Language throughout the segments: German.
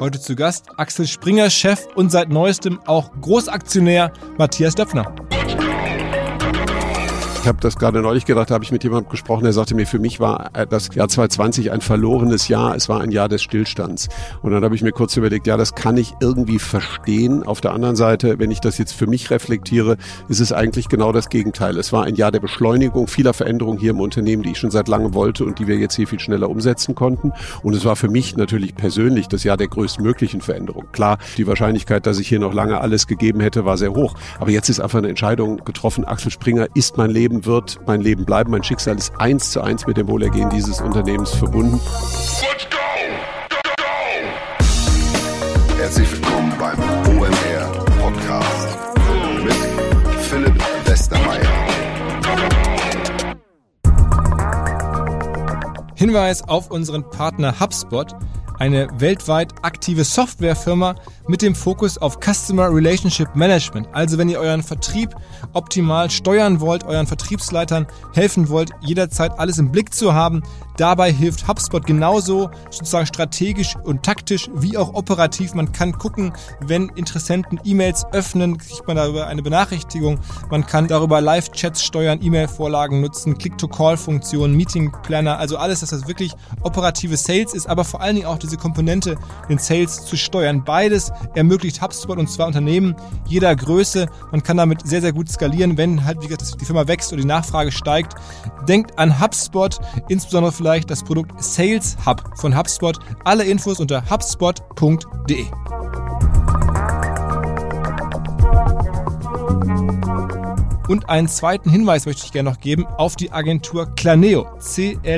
Heute zu Gast Axel Springer, Chef und seit neuestem auch Großaktionär Matthias Döpfner. Ich habe das gerade neulich gedacht, da habe ich mit jemandem gesprochen, der sagte mir, für mich war äh, das Jahr 2020 ein verlorenes Jahr, es war ein Jahr des Stillstands. Und dann habe ich mir kurz überlegt, ja, das kann ich irgendwie verstehen. Auf der anderen Seite, wenn ich das jetzt für mich reflektiere, ist es eigentlich genau das Gegenteil. Es war ein Jahr der Beschleunigung vieler Veränderungen hier im Unternehmen, die ich schon seit langem wollte und die wir jetzt hier viel schneller umsetzen konnten. Und es war für mich natürlich persönlich das Jahr der größtmöglichen Veränderung. Klar, die Wahrscheinlichkeit, dass ich hier noch lange alles gegeben hätte, war sehr hoch. Aber jetzt ist einfach eine Entscheidung getroffen. Axel Springer ist mein Leben Leben wird mein Leben bleiben. Mein Schicksal ist eins zu eins mit dem Wohlergehen dieses Unternehmens verbunden. Let's go! Herzlich willkommen beim OMR Podcast mit Philipp Westermeier. Hinweis auf unseren Partner HubSpot, eine weltweit aktive Softwarefirma, mit dem Fokus auf Customer Relationship Management. Also wenn ihr euren Vertrieb optimal steuern wollt, euren Vertriebsleitern helfen wollt, jederzeit alles im Blick zu haben, dabei hilft HubSpot genauso sozusagen strategisch und taktisch wie auch operativ. Man kann gucken, wenn Interessenten E-Mails öffnen, kriegt man darüber eine Benachrichtigung. Man kann darüber Live-Chats steuern, E-Mail-Vorlagen nutzen, Click-to-Call-Funktionen, Meeting-Planner, also alles, dass das wirklich operative Sales ist, aber vor allen Dingen auch diese Komponente, den Sales zu steuern. Beides ermöglicht HubSpot und zwar Unternehmen jeder Größe. Man kann damit sehr, sehr gut skalieren, wenn halt, wie gesagt, die Firma wächst oder die Nachfrage steigt. Denkt an HubSpot, insbesondere vielleicht das Produkt Sales Hub von HubSpot. Alle Infos unter hubspot.de. Und einen zweiten Hinweis möchte ich gerne noch geben auf die Agentur Claneo. C-L-A-N-E-O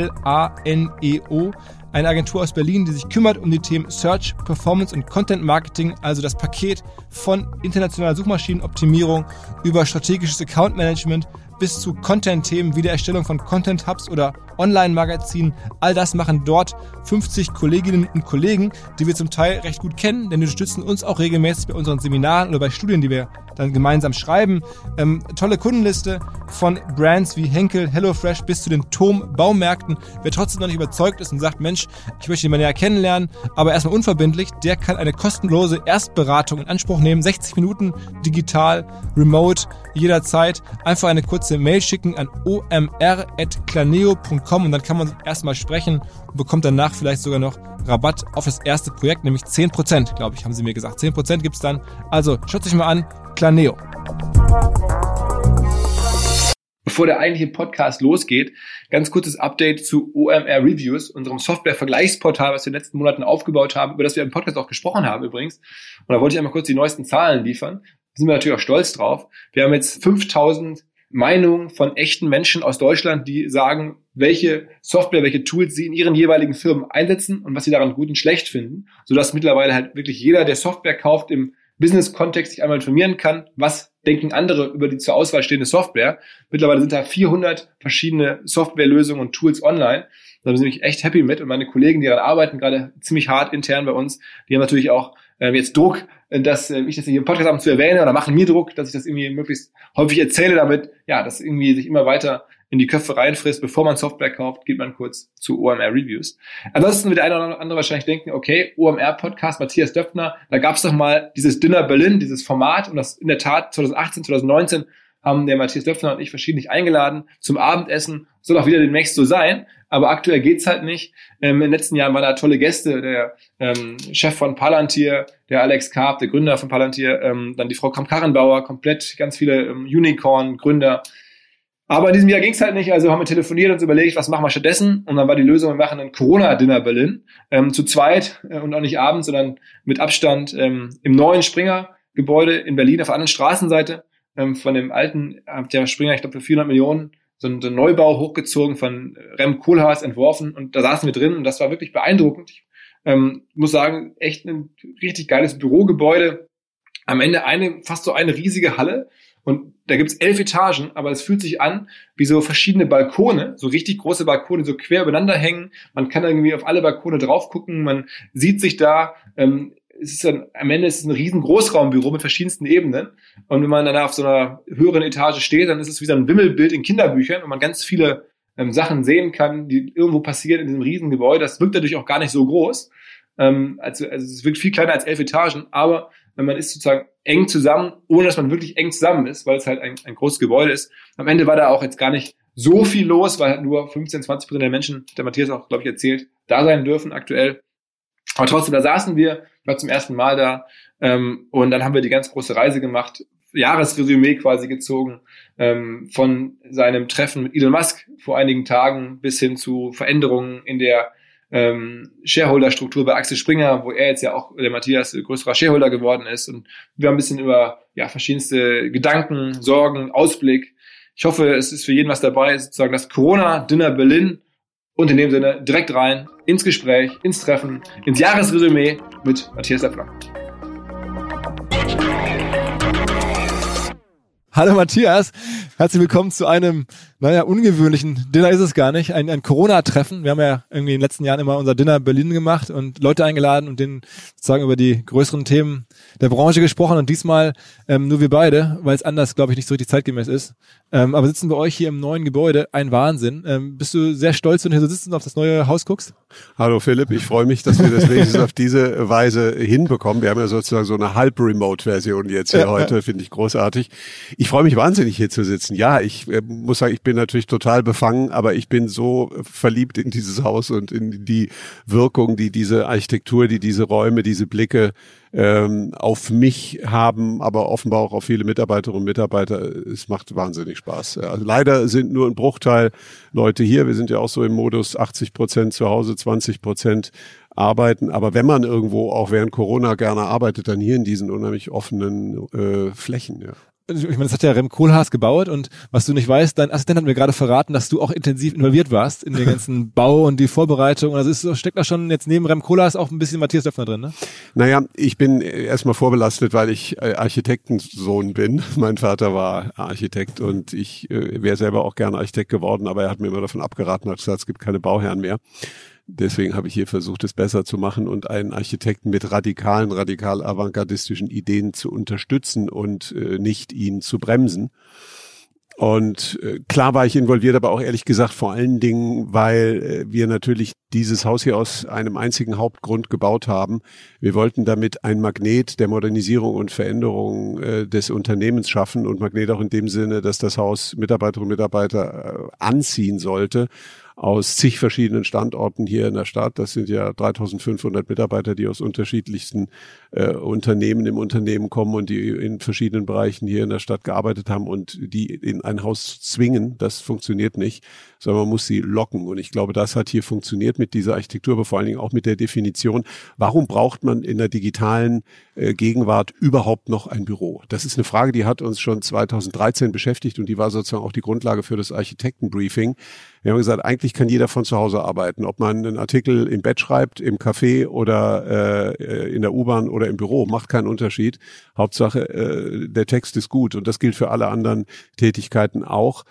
eine Agentur aus Berlin, die sich kümmert um die Themen Search, Performance und Content Marketing, also das Paket von internationaler Suchmaschinenoptimierung über strategisches Account Management bis zu Content-Themen wie der Erstellung von Content-Hubs oder Online-Magazinen. All das machen dort 50 Kolleginnen und Kollegen, die wir zum Teil recht gut kennen, denn die unterstützen uns auch regelmäßig bei unseren Seminaren oder bei Studien, die wir dann gemeinsam schreiben. Ähm, tolle Kundenliste von Brands wie Henkel, HelloFresh bis zu den Tom Baumärkten. Wer trotzdem noch nicht überzeugt ist und sagt, Mensch, ich möchte mal näher kennenlernen, aber erstmal unverbindlich, der kann eine kostenlose Erstberatung in Anspruch nehmen. 60 Minuten digital, remote, jederzeit. Einfach eine kurze Mail schicken an omr.claneo.com und dann kann man erstmal sprechen und bekommt danach vielleicht sogar noch Rabatt auf das erste Projekt, nämlich 10%, glaube ich, haben sie mir gesagt. 10% gibt es dann. Also schaut euch mal an, Claneo. Bevor der eigentliche Podcast losgeht, ganz kurzes Update zu OMR Reviews, unserem Software-Vergleichsportal, was wir in den letzten Monaten aufgebaut haben, über das wir im Podcast auch gesprochen haben übrigens. Und da wollte ich einmal kurz die neuesten Zahlen liefern. Da sind wir natürlich auch stolz drauf. Wir haben jetzt 5000 Meinungen von echten Menschen aus Deutschland, die sagen, welche Software, welche Tools sie in ihren jeweiligen Firmen einsetzen und was sie daran gut und schlecht finden, sodass mittlerweile halt wirklich jeder, der Software kauft, im Business-Kontext sich einmal informieren kann, was denken andere über die zur Auswahl stehende Software. Mittlerweile sind da 400 verschiedene Softwarelösungen und Tools online. Da bin ich echt happy mit und meine Kollegen, die daran arbeiten, gerade ziemlich hart intern bei uns, die haben natürlich auch äh, jetzt Druck, äh, dass äh, ich das hier im Podcast ab zu erwähne oder machen mir Druck, dass ich das irgendwie möglichst häufig erzähle, damit ja, das irgendwie sich immer weiter in die Köpfe reinfrisst, bevor man Software kauft, geht man kurz zu OMR Reviews. Ansonsten wird der eine oder andere wahrscheinlich denken, okay, OMR Podcast, Matthias Döpfner, da gab es doch mal dieses Dinner Berlin, dieses Format und das in der Tat 2018, 2019 haben der Matthias Döpfner und ich verschiedentlich eingeladen zum Abendessen. Soll auch wieder demnächst so sein, aber aktuell geht's halt nicht. Ähm, in den letzten Jahren waren da tolle Gäste, der ähm, Chef von Palantir, der Alex Karp, der Gründer von Palantir, ähm, dann die Frau Kramp-Karrenbauer, komplett ganz viele ähm, Unicorn-Gründer. Aber in diesem Jahr ging's halt nicht, also haben wir telefoniert und uns überlegt, was machen wir stattdessen? Und dann war die Lösung, wir machen ein Corona-Dinner Berlin, ähm, zu zweit äh, und auch nicht abends, sondern mit Abstand ähm, im neuen Springer-Gebäude in Berlin auf der anderen Straßenseite ähm, von dem alten, hat der Springer, ich glaube für 400 Millionen, so ein, so ein Neubau hochgezogen von Rem Koolhaas entworfen und da saßen wir drin und das war wirklich beeindruckend. Ich ähm, muss sagen, echt ein richtig geiles Bürogebäude. Am Ende eine, fast so eine riesige Halle und da gibt's elf Etagen, aber es fühlt sich an wie so verschiedene Balkone, so richtig große Balkone, so quer übereinander hängen. Man kann irgendwie auf alle Balkone drauf gucken, man sieht sich da. Ähm, es ist dann, am Ende ist es ein riesen Großraumbüro mit verschiedensten Ebenen. Und wenn man dann auf so einer höheren Etage steht, dann ist es wie so ein Wimmelbild in Kinderbüchern, wo man ganz viele ähm, Sachen sehen kann, die irgendwo passieren in diesem riesen Gebäude. Das wirkt natürlich auch gar nicht so groß. Ähm, also, also es wirklich viel kleiner als elf Etagen, aber wenn man ist sozusagen eng zusammen, ohne dass man wirklich eng zusammen ist, weil es halt ein, ein großes Gebäude ist. Am Ende war da auch jetzt gar nicht so viel los, weil halt nur 15, 20 Prozent der Menschen, der Matthias auch, glaube ich, erzählt, da sein dürfen aktuell. Aber trotzdem, da saßen wir, war zum ersten Mal da ähm, und dann haben wir die ganz große Reise gemacht, Jahresresümee quasi gezogen, ähm, von seinem Treffen mit Elon Musk vor einigen Tagen bis hin zu Veränderungen in der ähm, Shareholder-Struktur bei Axel Springer, wo er jetzt ja auch, der Matthias, größerer Shareholder geworden ist. Und wir haben ein bisschen über ja, verschiedenste Gedanken, Sorgen, Ausblick. Ich hoffe, es ist für jeden was dabei, sozusagen das Corona-Dinner Berlin und in dem Sinne direkt rein ins Gespräch, ins Treffen, ins Jahresresümee mit Matthias Leffler. Hallo Matthias, herzlich willkommen zu einem, naja, ungewöhnlichen Dinner ist es gar nicht, ein, ein Corona-Treffen. Wir haben ja irgendwie in den letzten Jahren immer unser Dinner Berlin gemacht und Leute eingeladen und denen sozusagen über die größeren Themen der Branche gesprochen und diesmal ähm, nur wir beide, weil es anders, glaube ich, nicht so richtig zeitgemäß ist. Ähm, aber sitzen bei euch hier im neuen Gebäude, ein Wahnsinn. Ähm, bist du sehr stolz, wenn du hier so sitzt und auf das neue Haus guckst? Hallo Philipp, ich freue mich, dass wir das wenigstens auf diese Weise hinbekommen. Wir haben ja sozusagen so eine halb-Remote-Version jetzt hier ja, heute, ja. finde ich großartig. Ich freue mich wahnsinnig hier zu sitzen. Ja, ich äh, muss sagen, ich bin natürlich total befangen, aber ich bin so verliebt in dieses Haus und in die Wirkung, die diese Architektur, die diese Räume, diese Blicke ähm, auf mich haben, aber offenbar auch auf viele Mitarbeiterinnen und Mitarbeiter. Es macht wahnsinnig Spaß. Also leider sind nur ein Bruchteil Leute hier. Wir sind ja auch so im Modus 80 Prozent zu Hause, 20 Prozent arbeiten. Aber wenn man irgendwo auch während Corona gerne arbeitet, dann hier in diesen unheimlich offenen äh, Flächen. Ja ich meine, das hat ja Rem Koolhaas gebaut und was du nicht weißt, dein Assistent hat mir gerade verraten, dass du auch intensiv involviert warst in den ganzen Bau und die Vorbereitung. Also ist, steckt da schon jetzt neben Rem Koolhaas auch ein bisschen Matthias Döpfner drin, ne? Naja, ich bin erstmal vorbelastet, weil ich äh, Architektensohn bin. Mein Vater war Architekt und ich äh, wäre selber auch gerne Architekt geworden, aber er hat mir immer davon abgeraten, hat gesagt, es gibt keine Bauherren mehr. Deswegen habe ich hier versucht, es besser zu machen und einen Architekten mit radikalen, radikal avantgardistischen Ideen zu unterstützen und äh, nicht ihn zu bremsen. Und äh, klar war ich involviert, aber auch ehrlich gesagt vor allen Dingen, weil äh, wir natürlich dieses Haus hier aus einem einzigen Hauptgrund gebaut haben. Wir wollten damit ein Magnet der Modernisierung und Veränderung äh, des Unternehmens schaffen und Magnet auch in dem Sinne, dass das Haus Mitarbeiterinnen und Mitarbeiter äh, anziehen sollte aus zig verschiedenen Standorten hier in der Stadt. Das sind ja 3500 Mitarbeiter, die aus unterschiedlichsten äh, Unternehmen im Unternehmen kommen und die in verschiedenen Bereichen hier in der Stadt gearbeitet haben und die in ein Haus zwingen. Das funktioniert nicht, sondern man muss sie locken. Und ich glaube, das hat hier funktioniert mit dieser Architektur, aber vor allen Dingen auch mit der Definition. Warum braucht man in der digitalen äh, Gegenwart überhaupt noch ein Büro? Das ist eine Frage, die hat uns schon 2013 beschäftigt und die war sozusagen auch die Grundlage für das Architektenbriefing. Wir haben gesagt, eigentlich kann jeder von zu Hause arbeiten, ob man einen Artikel im Bett schreibt, im Café oder äh, in der U-Bahn oder im Büro, macht keinen Unterschied. Hauptsache, äh, der Text ist gut und das gilt für alle anderen Tätigkeiten auch.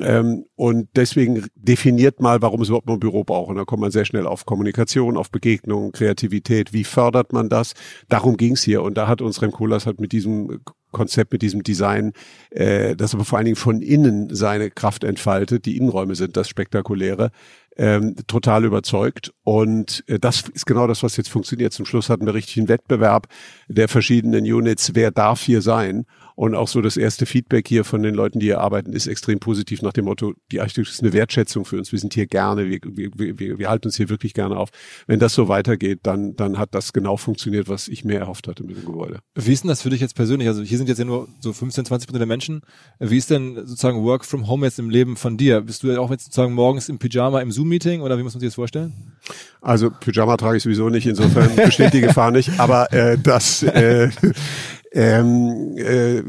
Ähm, und deswegen definiert mal, warum es überhaupt noch ein Büro braucht. Und da kommt man sehr schnell auf Kommunikation, auf Begegnung, Kreativität. Wie fördert man das? Darum ging's hier. Und da hat uns Rem Koolhaas halt mit diesem Konzept, mit diesem Design, äh, das aber vor allen Dingen von innen seine Kraft entfaltet. Die Innenräume sind das Spektakuläre. Ähm, total überzeugt. Und äh, das ist genau das, was jetzt funktioniert. Zum Schluss hatten wir richtig einen Wettbewerb der verschiedenen Units. Wer darf hier sein? Und auch so das erste Feedback hier von den Leuten, die hier arbeiten, ist extrem positiv nach dem Motto, die Architektur ist eine Wertschätzung für uns. Wir sind hier gerne, wir, wir, wir, wir halten uns hier wirklich gerne auf. Wenn das so weitergeht, dann, dann hat das genau funktioniert, was ich mehr erhofft hatte mit dem Gebäude. Wie ist denn das für dich jetzt persönlich? Also hier sind jetzt ja nur so 15, 20 Prozent der Menschen. Wie ist denn sozusagen Work from Home jetzt im Leben von dir? Bist du auch jetzt sozusagen morgens im Pyjama im Zoom-Meeting oder wie muss man sich das vorstellen? Also Pyjama trage ich sowieso nicht, insofern besteht die Gefahr nicht. Aber äh, das äh, ähm, äh,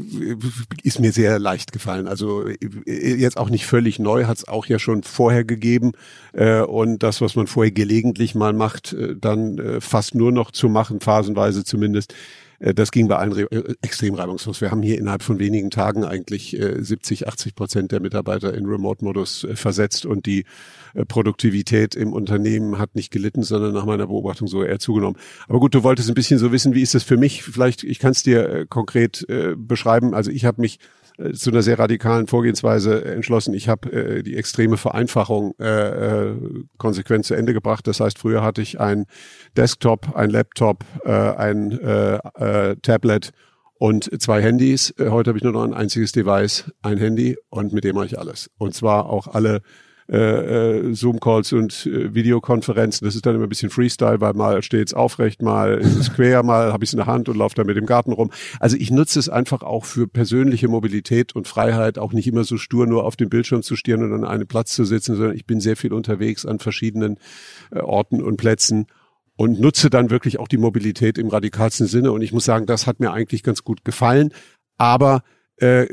ist mir sehr leicht gefallen. Also äh, jetzt auch nicht völlig neu, hat es auch ja schon vorher gegeben. Äh, und das, was man vorher gelegentlich mal macht, äh, dann äh, fast nur noch zu machen, phasenweise zumindest, das ging bei allen äh, extrem reibungslos. Wir haben hier innerhalb von wenigen Tagen eigentlich 70, äh, 80 Prozent der Mitarbeiter in Remote-Modus versetzt und die Produktivität im Unternehmen hat nicht gelitten, sondern nach meiner Beobachtung so eher zugenommen. Aber gut, du wolltest ein bisschen so wissen, wie ist das für mich? Vielleicht, ich kann es dir konkret beschreiben. Also ich habe mich äh, zu einer sehr radikalen Vorgehensweise entschlossen. Ich habe äh, die extreme Vereinfachung äh, äh, konsequent zu Ende gebracht. Das heißt, früher hatte ich ein Desktop, ein Laptop, äh, ein äh, äh, Tablet und zwei Handys. Äh, heute habe ich nur noch ein einziges Device, ein Handy und mit dem mache ich alles. Und zwar auch alle äh, äh, Zoom-Calls und äh, Videokonferenzen. Das ist dann immer ein bisschen Freestyle, weil mal steht es aufrecht, mal ist es quer, mal habe ich es in der Hand und laufe dann mit dem Garten rum. Also ich nutze es einfach auch für persönliche Mobilität und Freiheit, auch nicht immer so stur nur auf dem Bildschirm zu stieren und an einem Platz zu sitzen, sondern ich bin sehr viel unterwegs an verschiedenen äh, Orten und Plätzen und nutze dann wirklich auch die Mobilität im radikalsten Sinne. Und ich muss sagen, das hat mir eigentlich ganz gut gefallen. Aber äh,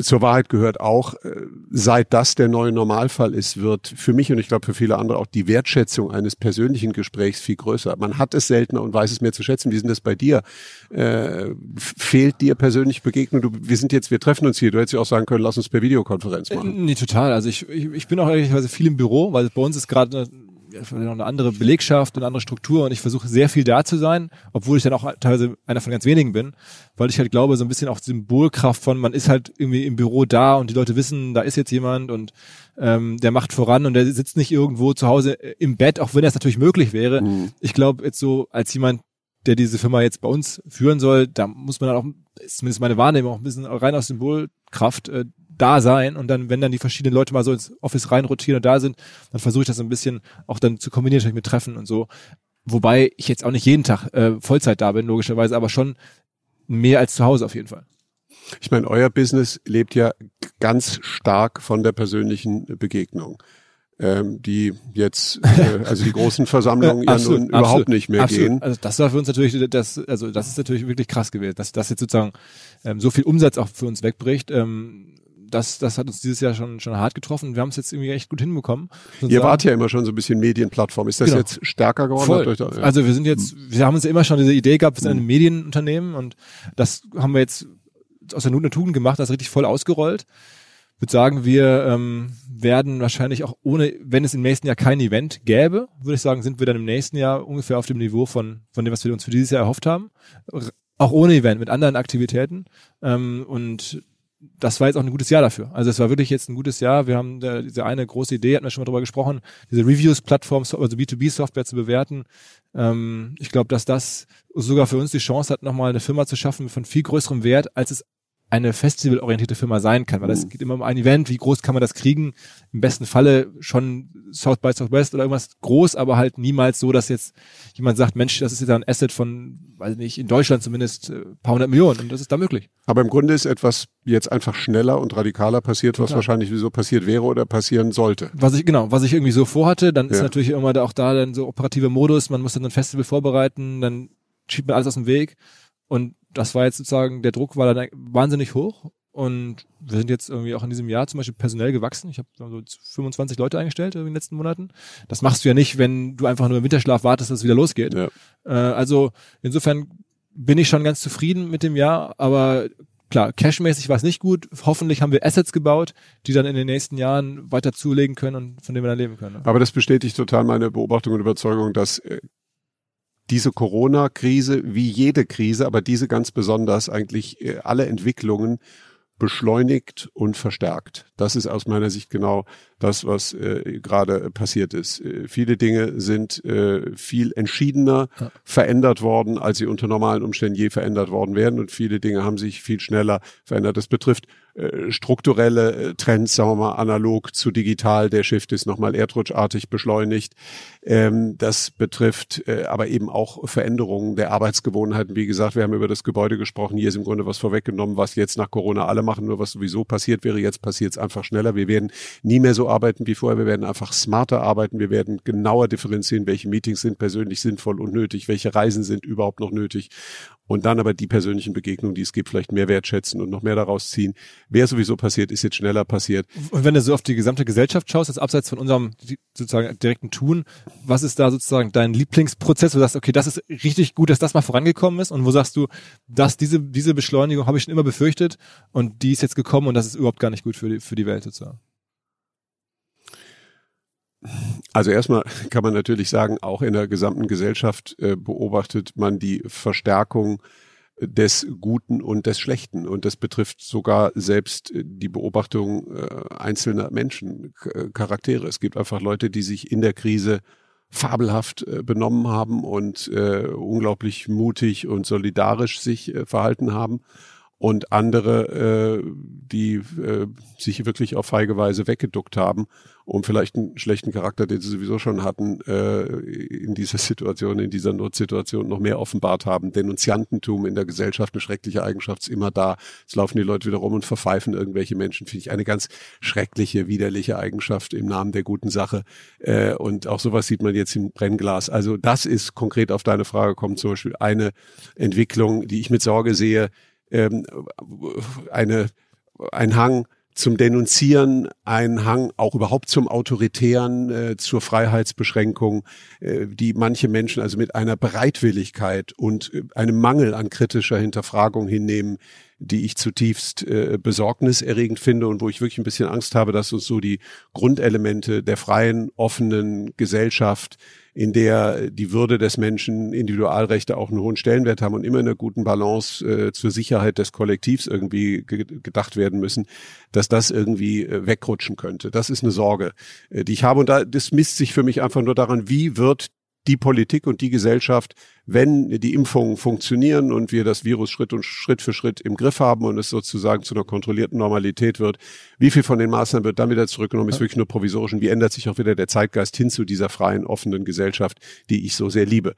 zur Wahrheit gehört auch, äh, seit das der neue Normalfall ist, wird für mich und ich glaube für viele andere auch die Wertschätzung eines persönlichen Gesprächs viel größer. Man hat es seltener und weiß es mehr zu schätzen. Wie sind das bei dir? Äh, fehlt dir persönlich Begegnung? Du, wir sind jetzt, wir treffen uns hier. Du hättest ja auch sagen können, lass uns per Videokonferenz machen. Äh, nee, total. Also ich, ich, ich bin auch ehrlicherweise viel im Büro, weil bei uns ist gerade noch eine andere Belegschaft und eine andere Struktur und ich versuche sehr viel da zu sein, obwohl ich dann auch teilweise einer von ganz wenigen bin, weil ich halt glaube, so ein bisschen auch Symbolkraft von, man ist halt irgendwie im Büro da und die Leute wissen, da ist jetzt jemand und ähm, der macht voran und der sitzt nicht irgendwo zu Hause im Bett, auch wenn das natürlich möglich wäre. Mhm. Ich glaube, jetzt so als jemand, der diese Firma jetzt bei uns führen soll, da muss man dann auch, ist zumindest meine Wahrnehmung, auch ein bisschen rein aus Symbolkraft äh, da sein und dann, wenn dann die verschiedenen Leute mal so ins Office reinrotieren und da sind, dann versuche ich das so ein bisschen auch dann zu kombinieren mit Treffen und so. Wobei ich jetzt auch nicht jeden Tag äh, Vollzeit da bin, logischerweise, aber schon mehr als zu Hause auf jeden Fall. Ich meine, euer Business lebt ja ganz stark von der persönlichen Begegnung. Ähm, die jetzt, äh, also die großen Versammlungen ja nun überhaupt absolut, nicht mehr absolut. gehen. Also das war für uns natürlich, das, also das ist natürlich wirklich krass gewesen, dass das jetzt sozusagen ähm, so viel Umsatz auch für uns wegbricht. Ähm, das, das hat uns dieses Jahr schon, schon hart getroffen. Wir haben es jetzt irgendwie echt gut hinbekommen. Ihr wart ja immer schon so ein bisschen Medienplattform. Ist das genau. jetzt stärker geworden? Da, ja. Also wir sind jetzt, wir haben uns ja immer schon diese Idee gehabt, wir sind ein Medienunternehmen und das haben wir jetzt aus der Not eine Tugend gemacht, das richtig voll ausgerollt. Ich würde sagen, wir ähm, werden wahrscheinlich auch ohne, wenn es im nächsten Jahr kein Event gäbe, würde ich sagen, sind wir dann im nächsten Jahr ungefähr auf dem Niveau von, von dem, was wir uns für dieses Jahr erhofft haben. Auch ohne Event, mit anderen Aktivitäten. Ähm, und das war jetzt auch ein gutes Jahr dafür. Also es war wirklich jetzt ein gutes Jahr. Wir haben da, diese eine große Idee, hatten wir schon mal drüber gesprochen, diese Reviews-Plattform, also B2B-Software zu bewerten. Ähm, ich glaube, dass das sogar für uns die Chance hat, nochmal eine Firma zu schaffen von viel größerem Wert, als es eine festivalorientierte Firma sein kann, weil es mhm. geht immer um ein Event, wie groß kann man das kriegen? Im besten Falle schon South by Southwest oder irgendwas groß, aber halt niemals so, dass jetzt jemand sagt, Mensch, das ist jetzt ein Asset von, weiß nicht, in Deutschland zumindest äh, paar hundert Millionen und das ist da möglich. Aber im Grunde ist etwas jetzt einfach schneller und radikaler passiert, Total. was wahrscheinlich wieso passiert wäre oder passieren sollte. Was ich, genau, was ich irgendwie so vorhatte, dann ja. ist natürlich immer auch da dann so operativer Modus, man muss dann ein Festival vorbereiten, dann schiebt man alles aus dem Weg und das war jetzt sozusagen, der Druck war dann wahnsinnig hoch und wir sind jetzt irgendwie auch in diesem Jahr zum Beispiel personell gewachsen. Ich habe so 25 Leute eingestellt in den letzten Monaten. Das machst du ja nicht, wenn du einfach nur im Winterschlaf wartest, dass es wieder losgeht. Ja. Äh, also insofern bin ich schon ganz zufrieden mit dem Jahr, aber klar, cashmäßig war es nicht gut. Hoffentlich haben wir Assets gebaut, die dann in den nächsten Jahren weiter zulegen können und von denen wir dann leben können. Aber das bestätigt total meine Beobachtung und Überzeugung, dass äh, diese Corona-Krise, wie jede Krise, aber diese ganz besonders eigentlich äh, alle Entwicklungen beschleunigt und verstärkt. Das ist aus meiner Sicht genau das, was äh, gerade passiert ist. Äh, viele Dinge sind äh, viel entschiedener ja. verändert worden, als sie unter normalen Umständen je verändert worden wären. Und viele Dinge haben sich viel schneller verändert. Das betrifft strukturelle äh, Trends, sagen wir mal, analog zu digital. Der Shift ist nochmal erdrutschartig beschleunigt. Ähm, das betrifft äh, aber eben auch Veränderungen der Arbeitsgewohnheiten. Wie gesagt, wir haben über das Gebäude gesprochen. Hier ist im Grunde was vorweggenommen, was jetzt nach Corona alle machen. Nur was sowieso passiert wäre, jetzt passiert es einfach schneller. Wir werden nie mehr so arbeiten wie vorher. Wir werden einfach smarter arbeiten. Wir werden genauer differenzieren, welche Meetings sind persönlich sinnvoll und nötig, welche Reisen sind überhaupt noch nötig und dann aber die persönlichen Begegnungen, die es gibt, vielleicht mehr wertschätzen und noch mehr daraus ziehen. Wer sowieso passiert, ist jetzt schneller passiert. Und wenn du so auf die gesamte Gesellschaft schaust, jetzt abseits von unserem sozusagen direkten Tun, was ist da sozusagen dein Lieblingsprozess, wo du sagst, okay, das ist richtig gut, dass das mal vorangekommen ist und wo sagst du, dass diese, diese Beschleunigung habe ich schon immer befürchtet und die ist jetzt gekommen und das ist überhaupt gar nicht gut für die, für die Welt sozusagen? Also erstmal kann man natürlich sagen, auch in der gesamten Gesellschaft äh, beobachtet man die Verstärkung des Guten und des Schlechten. Und das betrifft sogar selbst die Beobachtung äh, einzelner Menschen, Charaktere. Es gibt einfach Leute, die sich in der Krise fabelhaft äh, benommen haben und äh, unglaublich mutig und solidarisch sich äh, verhalten haben und andere, äh, die äh, sich wirklich auf feige Weise weggeduckt haben, um vielleicht einen schlechten Charakter, den sie sowieso schon hatten, äh, in dieser Situation, in dieser Notsituation noch mehr offenbart haben. Denunziantentum in der Gesellschaft, eine schreckliche Eigenschaft, ist immer da. Es laufen die Leute wieder rum und verpfeifen irgendwelche Menschen, finde ich eine ganz schreckliche, widerliche Eigenschaft im Namen der guten Sache. Äh, und auch sowas sieht man jetzt im Brennglas. Also das ist konkret auf deine Frage kommt zum Beispiel eine Entwicklung, die ich mit Sorge sehe, ähm, eine, ein Hang zum Denunzieren, ein Hang auch überhaupt zum Autoritären, äh, zur Freiheitsbeschränkung, äh, die manche Menschen also mit einer Bereitwilligkeit und äh, einem Mangel an kritischer Hinterfragung hinnehmen, die ich zutiefst äh, besorgniserregend finde und wo ich wirklich ein bisschen Angst habe, dass uns so die Grundelemente der freien, offenen Gesellschaft, in der die Würde des Menschen, Individualrechte auch einen hohen Stellenwert haben und immer in einer guten Balance äh, zur Sicherheit des Kollektivs irgendwie ge gedacht werden müssen, dass das irgendwie äh, wegrutschen könnte. Das ist eine Sorge, äh, die ich habe. Und da, das misst sich für mich einfach nur daran, wie wird die Politik und die Gesellschaft, wenn die Impfungen funktionieren und wir das Virus Schritt und Schritt für Schritt im Griff haben und es sozusagen zu einer kontrollierten Normalität wird, wie viel von den Maßnahmen wird dann wieder zurückgenommen, ist wirklich nur provisorisch und wie ändert sich auch wieder der Zeitgeist hin zu dieser freien, offenen Gesellschaft, die ich so sehr liebe.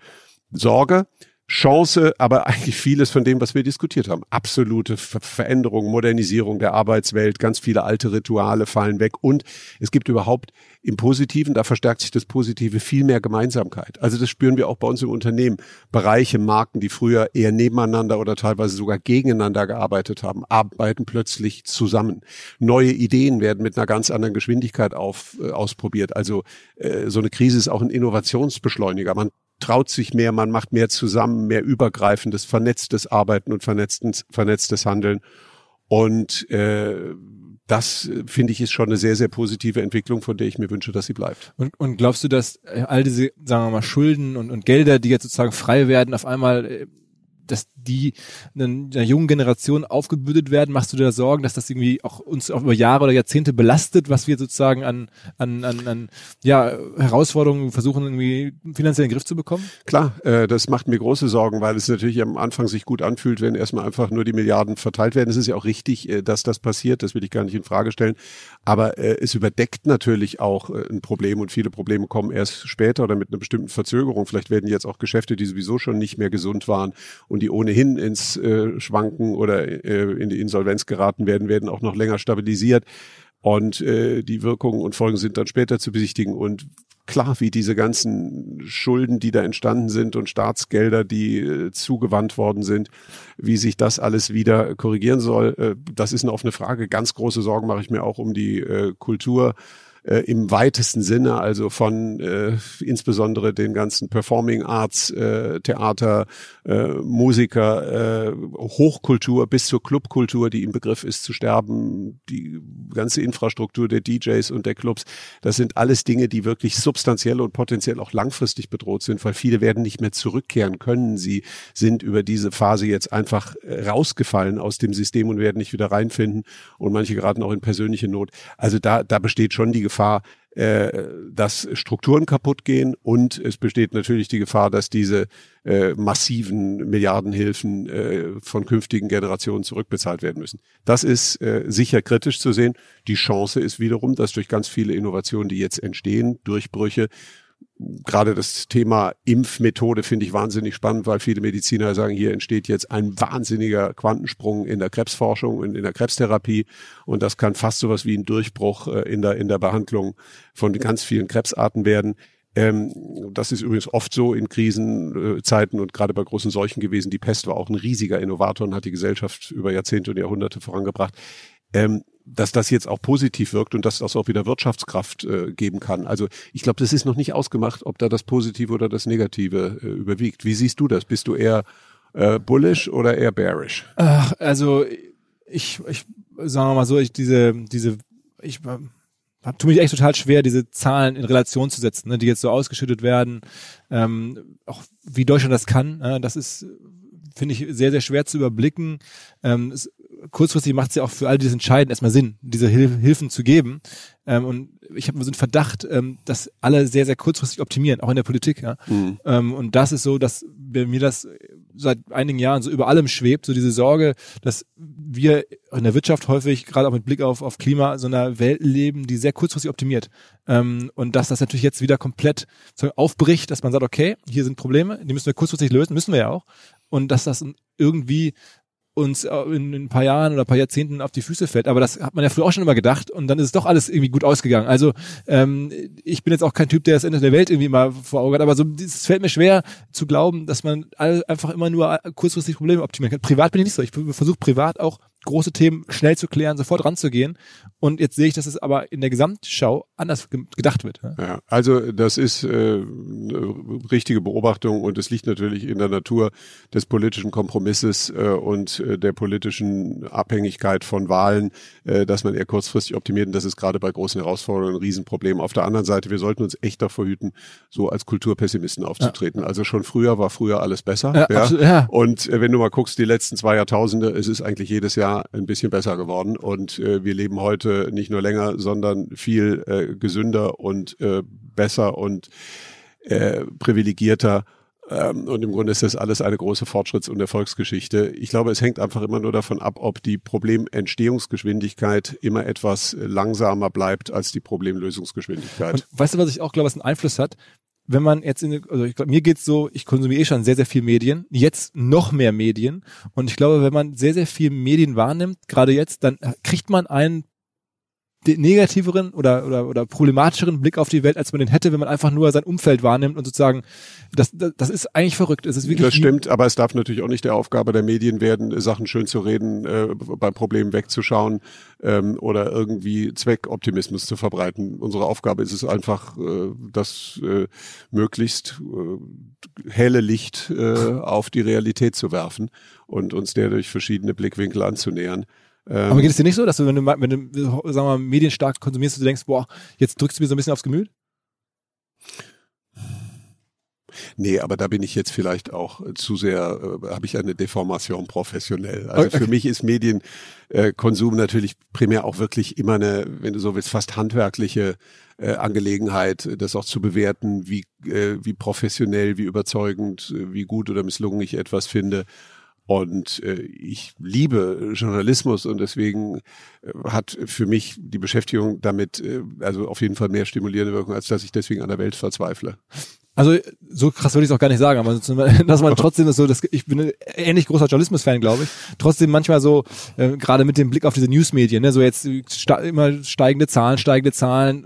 Sorge, Chance, aber eigentlich vieles von dem, was wir diskutiert haben. Absolute Ver Veränderung, Modernisierung der Arbeitswelt, ganz viele alte Rituale fallen weg und es gibt überhaupt im Positiven, da verstärkt sich das Positive, viel mehr Gemeinsamkeit. Also das spüren wir auch bei uns im Unternehmen. Bereiche, Marken, die früher eher nebeneinander oder teilweise sogar gegeneinander gearbeitet haben, arbeiten plötzlich zusammen. Neue Ideen werden mit einer ganz anderen Geschwindigkeit auf, äh, ausprobiert. Also äh, so eine Krise ist auch ein Innovationsbeschleuniger. Man traut sich mehr, man macht mehr zusammen, mehr übergreifendes, vernetztes Arbeiten und vernetztes, vernetztes Handeln. Und äh, das finde ich ist schon eine sehr, sehr positive Entwicklung, von der ich mir wünsche, dass sie bleibt. Und, und glaubst du, dass äh, all diese, sagen wir mal, Schulden und, und Gelder, die jetzt sozusagen frei werden, auf einmal äh, dass die einer jungen Generation aufgebürdet werden? Machst du dir da Sorgen, dass das irgendwie auch uns auch über Jahre oder Jahrzehnte belastet, was wir sozusagen an, an, an, an ja, Herausforderungen versuchen, irgendwie finanziell in den Griff zu bekommen? Klar, äh, das macht mir große Sorgen, weil es natürlich am Anfang sich gut anfühlt, wenn erstmal einfach nur die Milliarden verteilt werden. Es ist ja auch richtig, äh, dass das passiert, das will ich gar nicht in Frage stellen. Aber äh, es überdeckt natürlich auch äh, ein Problem und viele Probleme kommen erst später oder mit einer bestimmten Verzögerung. Vielleicht werden jetzt auch Geschäfte, die sowieso schon nicht mehr gesund waren und die ohnehin ins äh, Schwanken oder äh, in die Insolvenz geraten werden, werden auch noch länger stabilisiert. Und äh, die Wirkungen und Folgen sind dann später zu besichtigen. Und klar, wie diese ganzen Schulden, die da entstanden sind und Staatsgelder, die äh, zugewandt worden sind, wie sich das alles wieder korrigieren soll, äh, das ist eine offene Frage. Ganz große Sorgen mache ich mir auch um die äh, Kultur äh, im weitesten Sinne, also von äh, insbesondere den ganzen Performing Arts, äh, Theater, äh, Musiker, äh, Hochkultur bis zur Clubkultur, die im Begriff ist zu sterben, die ganze Infrastruktur der DJs und der Clubs, das sind alles Dinge, die wirklich substanziell und potenziell auch langfristig bedroht sind, weil viele werden nicht mehr zurückkehren können. Sie sind über diese Phase jetzt einfach rausgefallen aus dem System und werden nicht wieder reinfinden und manche geraten auch in persönliche Not. Also da, da besteht schon die Gefahr, Gefahr, äh, dass Strukturen kaputt gehen und es besteht natürlich die Gefahr, dass diese äh, massiven Milliardenhilfen äh, von künftigen Generationen zurückbezahlt werden müssen. Das ist äh, sicher kritisch zu sehen. Die Chance ist wiederum, dass durch ganz viele Innovationen, die jetzt entstehen, Durchbrüche, gerade das Thema Impfmethode finde ich wahnsinnig spannend, weil viele Mediziner sagen, hier entsteht jetzt ein wahnsinniger Quantensprung in der Krebsforschung und in der Krebstherapie und das kann fast sowas wie ein Durchbruch äh, in der in der Behandlung von ganz vielen Krebsarten werden. Ähm, das ist übrigens oft so in Krisenzeiten und gerade bei großen Seuchen gewesen. Die Pest war auch ein riesiger Innovator und hat die Gesellschaft über Jahrzehnte und Jahrhunderte vorangebracht. Ähm, dass das jetzt auch positiv wirkt und dass das auch wieder Wirtschaftskraft äh, geben kann. Also ich glaube, das ist noch nicht ausgemacht, ob da das Positive oder das Negative äh, überwiegt. Wie siehst du das? Bist du eher äh, bullish oder eher bearish? Ach, also ich, ich sagen wir mal so, ich diese, diese, ich äh, tue mich echt total schwer, diese Zahlen in Relation zu setzen, ne, die jetzt so ausgeschüttet werden. Ähm, auch wie Deutschland das kann, äh, das ist finde ich sehr, sehr schwer zu überblicken. Ähm, es, kurzfristig macht es ja auch für all diese Entscheiden erstmal Sinn, diese Hil Hilfen zu geben. Ähm, und ich habe so einen Verdacht, ähm, dass alle sehr, sehr kurzfristig optimieren, auch in der Politik. Ja? Mhm. Ähm, und das ist so, dass bei mir das seit einigen Jahren so über allem schwebt, so diese Sorge, dass wir in der Wirtschaft häufig, gerade auch mit Blick auf, auf Klima, so einer Welt leben, die sehr kurzfristig optimiert. Ähm, und dass das natürlich jetzt wieder komplett aufbricht, dass man sagt, okay, hier sind Probleme, die müssen wir kurzfristig lösen, müssen wir ja auch. Und dass das irgendwie uns äh, in ein paar Jahren oder ein paar Jahrzehnten auf die Füße fällt. Aber das hat man ja früher auch schon immer gedacht und dann ist es doch alles irgendwie gut ausgegangen. Also ähm, ich bin jetzt auch kein Typ, der das Ende der Welt irgendwie mal vor Augen hat, aber so es fällt mir schwer zu glauben, dass man einfach immer nur kurzfristig Probleme optimieren kann. Privat bin ich nicht so. Ich versuche privat auch große Themen schnell zu klären, sofort ranzugehen. Und jetzt sehe ich, dass es aber in der Gesamtschau anders gedacht wird. Ja, also das ist äh, eine richtige Beobachtung und es liegt natürlich in der Natur des politischen Kompromisses äh, und äh, der politischen Abhängigkeit von Wahlen, äh, dass man eher kurzfristig optimiert. Und das ist gerade bei großen Herausforderungen ein Riesenproblem. Auf der anderen Seite, wir sollten uns echt davor hüten, so als Kulturpessimisten aufzutreten. Ja. Also schon früher war früher alles besser. Ja, ja. Absolut, ja. Und äh, wenn du mal guckst, die letzten zwei Jahrtausende, es ist eigentlich jedes Jahr ein bisschen besser geworden und äh, wir leben heute nicht nur länger, sondern viel äh, gesünder und äh, besser und äh, privilegierter. Ähm, und im Grunde ist das alles eine große Fortschritts- und Erfolgsgeschichte. Ich glaube, es hängt einfach immer nur davon ab, ob die Problementstehungsgeschwindigkeit immer etwas langsamer bleibt als die Problemlösungsgeschwindigkeit. Und weißt du, was ich auch glaube, was einen Einfluss hat? Wenn man jetzt in, also ich glaube, mir geht's so, ich konsumiere eh schon sehr, sehr viel Medien, jetzt noch mehr Medien. Und ich glaube, wenn man sehr, sehr viel Medien wahrnimmt, gerade jetzt, dann kriegt man einen negativeren oder, oder, oder problematischeren Blick auf die Welt, als man den hätte, wenn man einfach nur sein Umfeld wahrnimmt und sozusagen, das, das, das ist eigentlich verrückt. Es ist wirklich das stimmt, aber es darf natürlich auch nicht der Aufgabe der Medien werden, Sachen schön zu reden, äh, bei Problemen wegzuschauen ähm, oder irgendwie Zweckoptimismus zu verbreiten. Unsere Aufgabe ist es einfach, äh, das äh, möglichst äh, helle Licht äh, auf die Realität zu werfen und uns der durch verschiedene Blickwinkel anzunähern. Ähm, Aber geht es dir nicht so, dass du, wenn du, wenn du, sagen wir mal, medienstark konsumierst, du denkst, boah, jetzt drückst du mir so ein bisschen aufs Gemüt? Nee, aber da bin ich jetzt vielleicht auch zu sehr, äh, habe ich eine Deformation professionell. Also okay. für mich ist Medienkonsum äh, natürlich primär auch wirklich immer eine, wenn du so willst, fast handwerkliche äh, Angelegenheit, das auch zu bewerten, wie, äh, wie professionell, wie überzeugend, äh, wie gut oder misslungen ich etwas finde. Und äh, ich liebe Journalismus und deswegen äh, hat für mich die Beschäftigung damit äh, also auf jeden Fall mehr stimulierende Wirkung, als dass ich deswegen an der Welt verzweifle. Also so krass würde ich es auch gar nicht sagen, aber dass man trotzdem so, dass ich bin ein ähnlich großer Journalismus-Fan, glaube ich. Trotzdem manchmal so, äh, gerade mit dem Blick auf diese Newsmedien, ne, so jetzt sta immer steigende Zahlen, steigende Zahlen,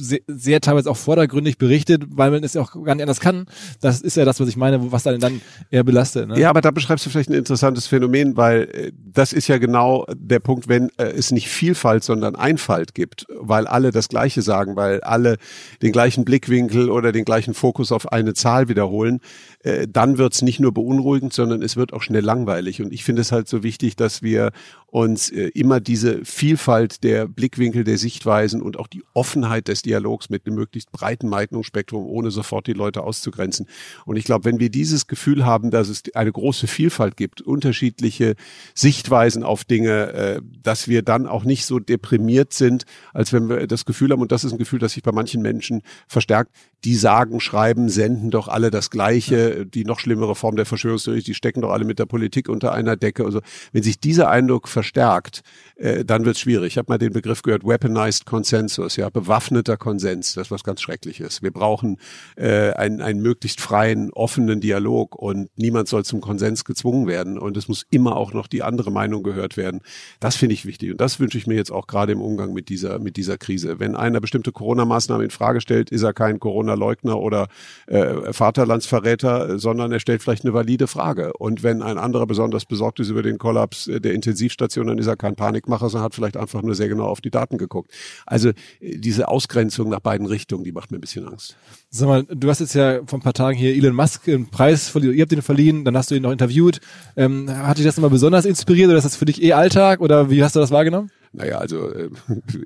sehr, sehr teilweise auch vordergründig berichtet, weil man es ja auch gar nicht anders kann. Das ist ja das, was ich meine, was dann dann eher belastet. Ne? Ja, aber da beschreibst du vielleicht ein interessantes Phänomen, weil äh, das ist ja genau der Punkt, wenn äh, es nicht Vielfalt, sondern Einfalt gibt, weil alle das Gleiche sagen, weil alle den gleichen Blickwinkel oder den gleichen Fokus auf eine Zahl wiederholen, äh, dann wird's nicht nur beunruhigend, sondern es wird auch schnell langweilig. Und ich finde es halt so wichtig, dass wir uns äh, immer diese Vielfalt der Blickwinkel, der Sichtweisen und auch die Offenheit des Dialogs mit einem möglichst breiten Meinungsspektrum, ohne sofort die Leute auszugrenzen. Und ich glaube, wenn wir dieses Gefühl haben, dass es eine große Vielfalt gibt, unterschiedliche Sichtweisen auf Dinge, äh, dass wir dann auch nicht so deprimiert sind, als wenn wir das Gefühl haben, und das ist ein Gefühl, das sich bei manchen Menschen verstärkt, die sagen, schreiben, senden doch alle das Gleiche, die noch schlimmere Form der Verschwörungstheorie, die stecken doch alle mit der Politik unter einer Decke. Also wenn sich dieser Eindruck verstärkt, äh, dann wird es schwierig. Ich habe mal den Begriff gehört, weaponized consensus, ja, bewaffneter Konsens, das ist was ganz Schreckliches. Wir brauchen äh, einen, einen möglichst freien, offenen Dialog und niemand soll zum Konsens gezwungen werden und es muss immer auch noch die andere Meinung gehört werden. Das finde ich wichtig und das wünsche ich mir jetzt auch gerade im Umgang mit dieser, mit dieser Krise. Wenn einer bestimmte Corona-Maßnahmen in Frage stellt, ist er kein Corona-Leugner oder äh, Vaterlandsverräter, sondern er stellt vielleicht eine valide Frage. Und wenn ein anderer besonders besorgt ist über den Kollaps der Intensivstation, dann ist er kein Panikmacher, sondern hat vielleicht einfach nur sehr genau auf die Daten geguckt. Also äh, diese Ausgrenzung nach beiden Richtungen, die macht mir ein bisschen Angst. Sag mal, du hast jetzt ja vor ein paar Tagen hier Elon Musk einen Preis verliehen, ihr habt ihn verliehen, dann hast du ihn noch interviewt. Ähm, hat dich das immer besonders inspiriert oder ist das für dich eh Alltag oder wie hast du das wahrgenommen? Naja, also äh,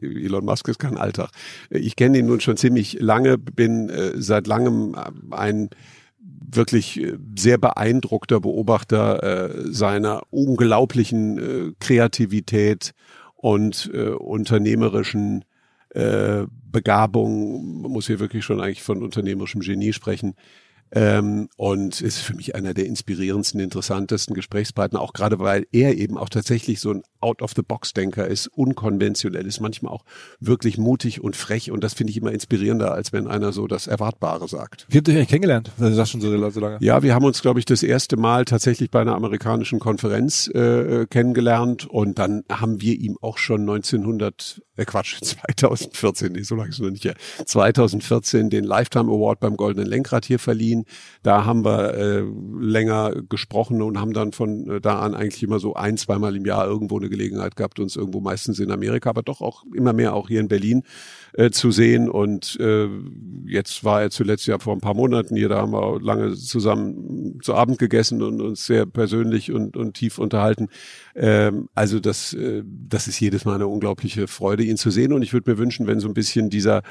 Elon Musk ist kein Alltag. Ich kenne ihn nun schon ziemlich lange, bin äh, seit langem ein wirklich äh, sehr beeindruckter Beobachter äh, seiner unglaublichen äh, Kreativität und äh, unternehmerischen äh, Begabung, man muss hier wirklich schon eigentlich von unternehmerischem Genie sprechen, ähm, und ist für mich einer der inspirierendsten, interessantesten Gesprächspartner, auch gerade weil er eben auch tatsächlich so ein Out-of-the-Box-Denker ist, unkonventionell ist, manchmal auch wirklich mutig und frech und das finde ich immer inspirierender, als wenn einer so das Erwartbare sagt. Wie habt ihr euch kennengelernt? Du sagst schon so, so lange. Ja, wir haben uns, glaube ich, das erste Mal tatsächlich bei einer amerikanischen Konferenz äh, äh kennengelernt und dann haben wir ihm auch schon 1900, äh Quatsch, 2014, nee, so lange ist es noch nicht her, 2014 den Lifetime Award beim Goldenen Lenkrad hier verliehen. Da haben wir äh, länger gesprochen und haben dann von äh, da an eigentlich immer so ein, zweimal im Jahr irgendwo eine Gelegenheit gehabt, uns irgendwo meistens in Amerika, aber doch auch immer mehr auch hier in Berlin äh, zu sehen. Und äh, jetzt war er zuletzt ja vor ein paar Monaten hier, da haben wir lange zusammen zu Abend gegessen und uns sehr persönlich und, und tief unterhalten. Ähm, also das, äh, das ist jedes Mal eine unglaubliche Freude, ihn zu sehen. Und ich würde mir wünschen, wenn so ein bisschen dieser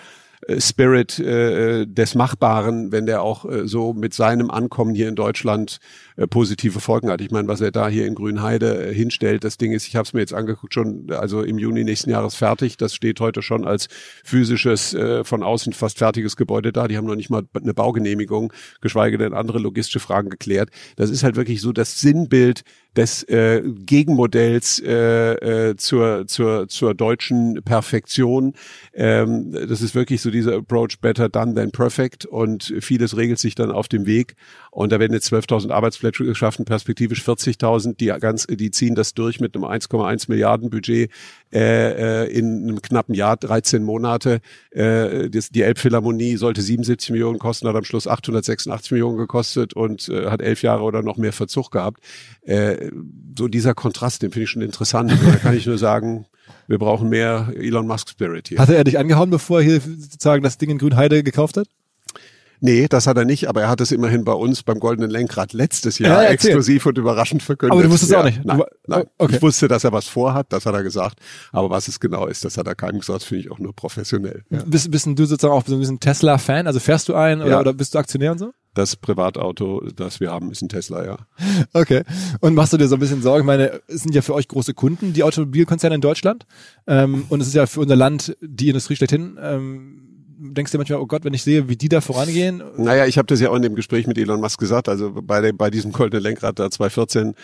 Spirit äh, des Machbaren, wenn der auch äh, so mit seinem Ankommen hier in Deutschland äh, positive Folgen hat. Ich meine, was er da hier in Grünheide äh, hinstellt, das Ding ist, ich habe es mir jetzt angeguckt, schon also im Juni nächsten Jahres fertig. Das steht heute schon als physisches, äh, von außen fast fertiges Gebäude da. Die haben noch nicht mal eine Baugenehmigung, geschweige denn andere logistische Fragen geklärt. Das ist halt wirklich so das Sinnbild des äh, Gegenmodells äh, äh, zur, zur, zur deutschen Perfektion. Ähm, das ist wirklich so dieser Approach better done than perfect und vieles regelt sich dann auf dem Weg. Und da werden jetzt 12.000 Arbeitsplätze geschaffen, perspektivisch 40.000, die ganz, die ziehen das durch mit einem 1,1 Milliarden Budget äh, äh, in einem knappen Jahr, 13 Monate. Äh, das, die Elbphilharmonie sollte 77 Millionen kosten, hat am Schluss 886 Millionen gekostet und äh, hat elf Jahre oder noch mehr Verzug gehabt. Äh, so dieser Kontrast, den finde ich schon interessant. da kann ich nur sagen, wir brauchen mehr Elon Musk Spirit hier. Hatte er dich angehauen, bevor er hier sozusagen das Ding in Grünheide gekauft hat? Nee, das hat er nicht, aber er hat es immerhin bei uns beim Goldenen Lenkrad letztes Jahr ja, exklusiv und überraschend verkündet. Aber du wusstest ja, auch nicht? Nein, nein. Okay. Ich wusste, dass er was vorhat, das hat er gesagt. Aber was es genau ist, das hat er keinem gesagt, finde ich auch nur professionell. Ja. Bist, bist du sozusagen auch so ein bisschen Tesla-Fan? Also fährst du ein oder, ja. oder bist du Aktionär und so? Das Privatauto, das wir haben, ist ein Tesla, ja. Okay. Und machst du dir so ein bisschen Sorgen? Ich meine, es sind ja für euch große Kunden, die Automobilkonzerne in Deutschland. Ähm, und es ist ja für unser Land die Industrie schlechthin. Ähm, denkst du manchmal, oh Gott, wenn ich sehe, wie die da vorangehen? Naja, ich habe das ja auch in dem Gespräch mit Elon Musk gesagt, also bei, der, bei diesem goldenen Lenkrad da 2014,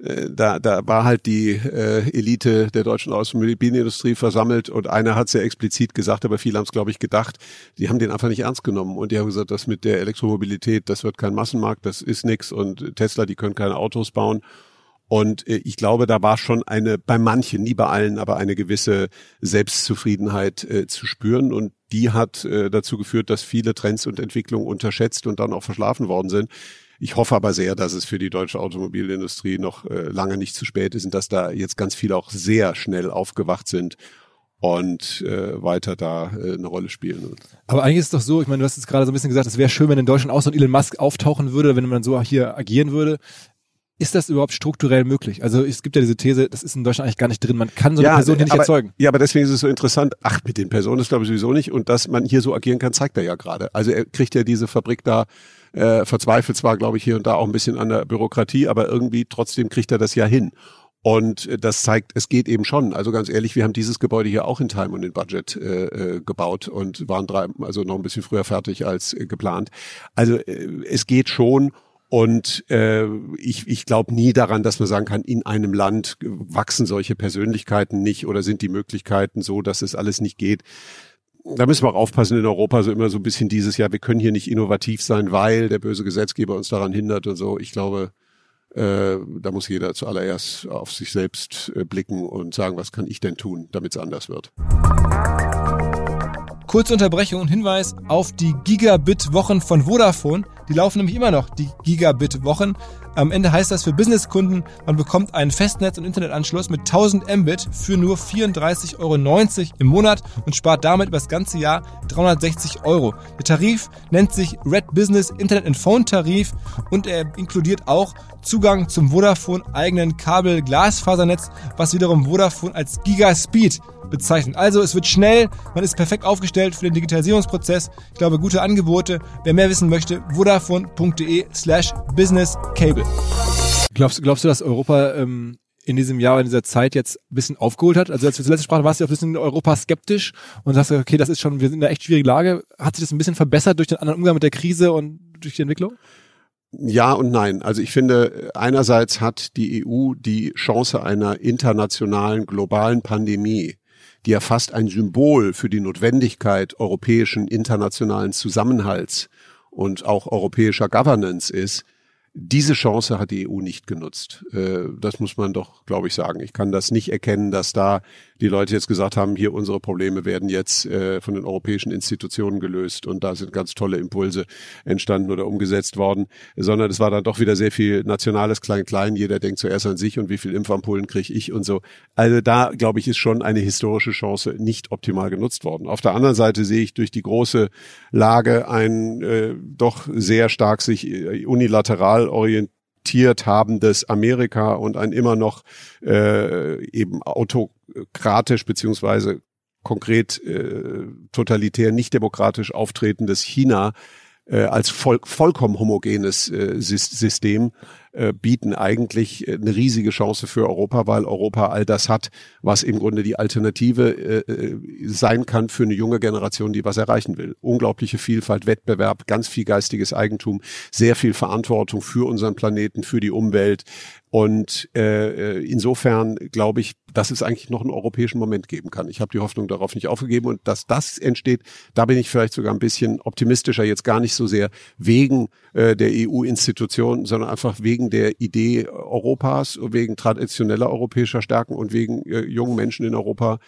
äh, da, da war halt die äh, Elite der deutschen Automobilindustrie versammelt und einer hat sehr explizit gesagt, aber viele haben es, glaube ich, gedacht, die haben den einfach nicht ernst genommen und die haben gesagt, das mit der Elektromobilität, das wird kein Massenmarkt, das ist nix und Tesla, die können keine Autos bauen und äh, ich glaube, da war schon eine, bei manchen, nie bei allen, aber eine gewisse Selbstzufriedenheit äh, zu spüren. Und die hat äh, dazu geführt, dass viele Trends und Entwicklungen unterschätzt und dann auch verschlafen worden sind. Ich hoffe aber sehr, dass es für die deutsche Automobilindustrie noch äh, lange nicht zu spät ist und dass da jetzt ganz viele auch sehr schnell aufgewacht sind und äh, weiter da äh, eine Rolle spielen. Aber eigentlich ist es doch so, ich meine, du hast jetzt gerade so ein bisschen gesagt, es wäre schön, wenn in Deutschland auch so ein Elon Musk auftauchen würde, wenn man so hier agieren würde. Ist das überhaupt strukturell möglich? Also es gibt ja diese These, das ist in Deutschland eigentlich gar nicht drin. Man kann so eine ja, Person hier nicht aber, erzeugen. Ja, aber deswegen ist es so interessant. Ach, mit den Personen ist glaube ich sowieso nicht. Und dass man hier so agieren kann, zeigt er ja gerade. Also er kriegt ja diese Fabrik da äh, verzweifelt zwar, glaube ich, hier und da auch ein bisschen an der Bürokratie, aber irgendwie trotzdem kriegt er das ja hin. Und das zeigt, es geht eben schon. Also ganz ehrlich, wir haben dieses Gebäude hier auch in Time und in Budget äh, äh, gebaut und waren drei, also noch ein bisschen früher fertig als äh, geplant. Also äh, es geht schon. Und äh, ich, ich glaube nie daran, dass man sagen kann, in einem Land wachsen solche Persönlichkeiten nicht oder sind die Möglichkeiten so, dass es alles nicht geht. Da müssen wir auch aufpassen in Europa, so immer so ein bisschen dieses Jahr, wir können hier nicht innovativ sein, weil der böse Gesetzgeber uns daran hindert und so. Ich glaube, äh, da muss jeder zuallererst auf sich selbst äh, blicken und sagen, was kann ich denn tun, damit es anders wird. Kurze Unterbrechung und Hinweis auf die Gigabit-Wochen von Vodafone. Die laufen nämlich immer noch, die Gigabit-Wochen. Am Ende heißt das für Businesskunden, man bekommt einen Festnetz- und Internetanschluss mit 1000 Mbit für nur 34,90 Euro im Monat und spart damit über das ganze Jahr 360 Euro. Der Tarif nennt sich Red Business Internet and Phone Tarif und er inkludiert auch Zugang zum Vodafone eigenen Kabel-Glasfasernetz, was wiederum Vodafone als Gigaspeed bezeichnend. Also es wird schnell, man ist perfekt aufgestellt für den Digitalisierungsprozess. Ich glaube, gute Angebote. Wer mehr wissen möchte, vodafone.de slash businesscable. Glaubst, glaubst du, dass Europa ähm, in diesem Jahr, in dieser Zeit jetzt ein bisschen aufgeholt hat? Also als wir zuletzt sprachen, warst du ein bisschen Europa skeptisch und sagst, okay, das ist schon, wir sind in einer echt schwierigen Lage. Hat sich das ein bisschen verbessert durch den anderen Umgang mit der Krise und durch die Entwicklung? Ja und nein. Also ich finde, einerseits hat die EU die Chance einer internationalen, globalen Pandemie, die ja fast ein Symbol für die Notwendigkeit europäischen internationalen Zusammenhalts und auch europäischer Governance ist, diese Chance hat die EU nicht genutzt. Äh, das muss man doch, glaube ich, sagen. Ich kann das nicht erkennen, dass da die Leute jetzt gesagt haben, hier unsere Probleme werden jetzt äh, von den europäischen Institutionen gelöst und da sind ganz tolle Impulse entstanden oder umgesetzt worden, sondern es war dann doch wieder sehr viel nationales Klein-Klein. Jeder denkt zuerst an sich und wie viel Impfampullen kriege ich und so. Also da, glaube ich, ist schon eine historische Chance nicht optimal genutzt worden. Auf der anderen Seite sehe ich durch die große Lage ein äh, doch sehr stark sich äh, unilateral orientiert habendes Amerika und ein immer noch äh, eben autokratisch beziehungsweise konkret äh, totalitär nicht demokratisch auftretendes China äh, als voll, vollkommen homogenes äh, System äh, bieten eigentlich äh, eine riesige Chance für Europa, weil Europa all das hat, was im Grunde die Alternative äh, äh, sein kann für eine junge Generation, die was erreichen will. Unglaubliche Vielfalt, Wettbewerb, ganz viel geistiges Eigentum, sehr viel Verantwortung für unseren Planeten, für die Umwelt. Und äh, insofern glaube ich, dass es eigentlich noch einen europäischen Moment geben kann. Ich habe die Hoffnung darauf nicht aufgegeben und dass das entsteht, da bin ich vielleicht sogar ein bisschen optimistischer, jetzt gar nicht so sehr wegen äh, der EU-Institutionen, sondern einfach wegen der Idee Europas, wegen traditioneller europäischer Stärken und wegen äh, jungen Menschen in Europa,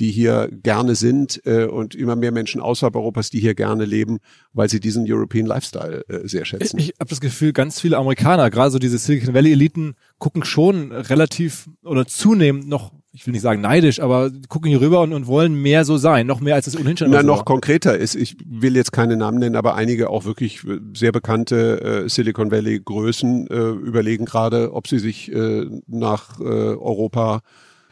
die hier gerne sind äh, und immer mehr Menschen außerhalb Europas, die hier gerne leben, weil sie diesen European Lifestyle äh, sehr schätzen. Ich, ich habe das Gefühl, ganz viele Amerikaner, gerade so diese Silicon Valley Eliten, gucken schon relativ oder zunehmend noch ich will nicht sagen neidisch, aber gucken hier rüber und, und wollen mehr so sein, noch mehr als es ohnehin schon Na, noch war. konkreter ist, ich will jetzt keine Namen nennen, aber einige auch wirklich sehr bekannte äh, Silicon Valley Größen äh, überlegen gerade, ob sie sich äh, nach äh, Europa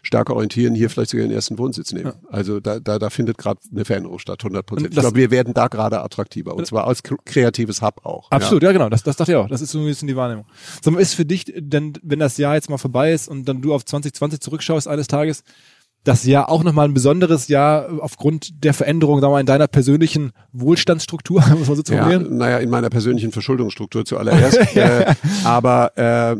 stärker orientieren, hier vielleicht sogar den ersten Wohnsitz nehmen. Ja. Also da, da, da findet gerade eine Veränderung statt, 100 Prozent. Ich glaube, wir werden da gerade attraktiver und zwar als kreatives Hub auch. Absolut, ja, ja genau, das, das dachte ich auch. Das ist so ein bisschen die Wahrnehmung. So, ist für dich denn, wenn das Jahr jetzt mal vorbei ist und dann du auf 2020 zurückschaust eines Tages, das Jahr auch nochmal ein besonderes Jahr aufgrund der Veränderung, sagen wir mal, in deiner persönlichen Wohlstandsstruktur, muss man so formulieren? Ja, naja, in meiner persönlichen Verschuldungsstruktur zuallererst. äh, aber äh,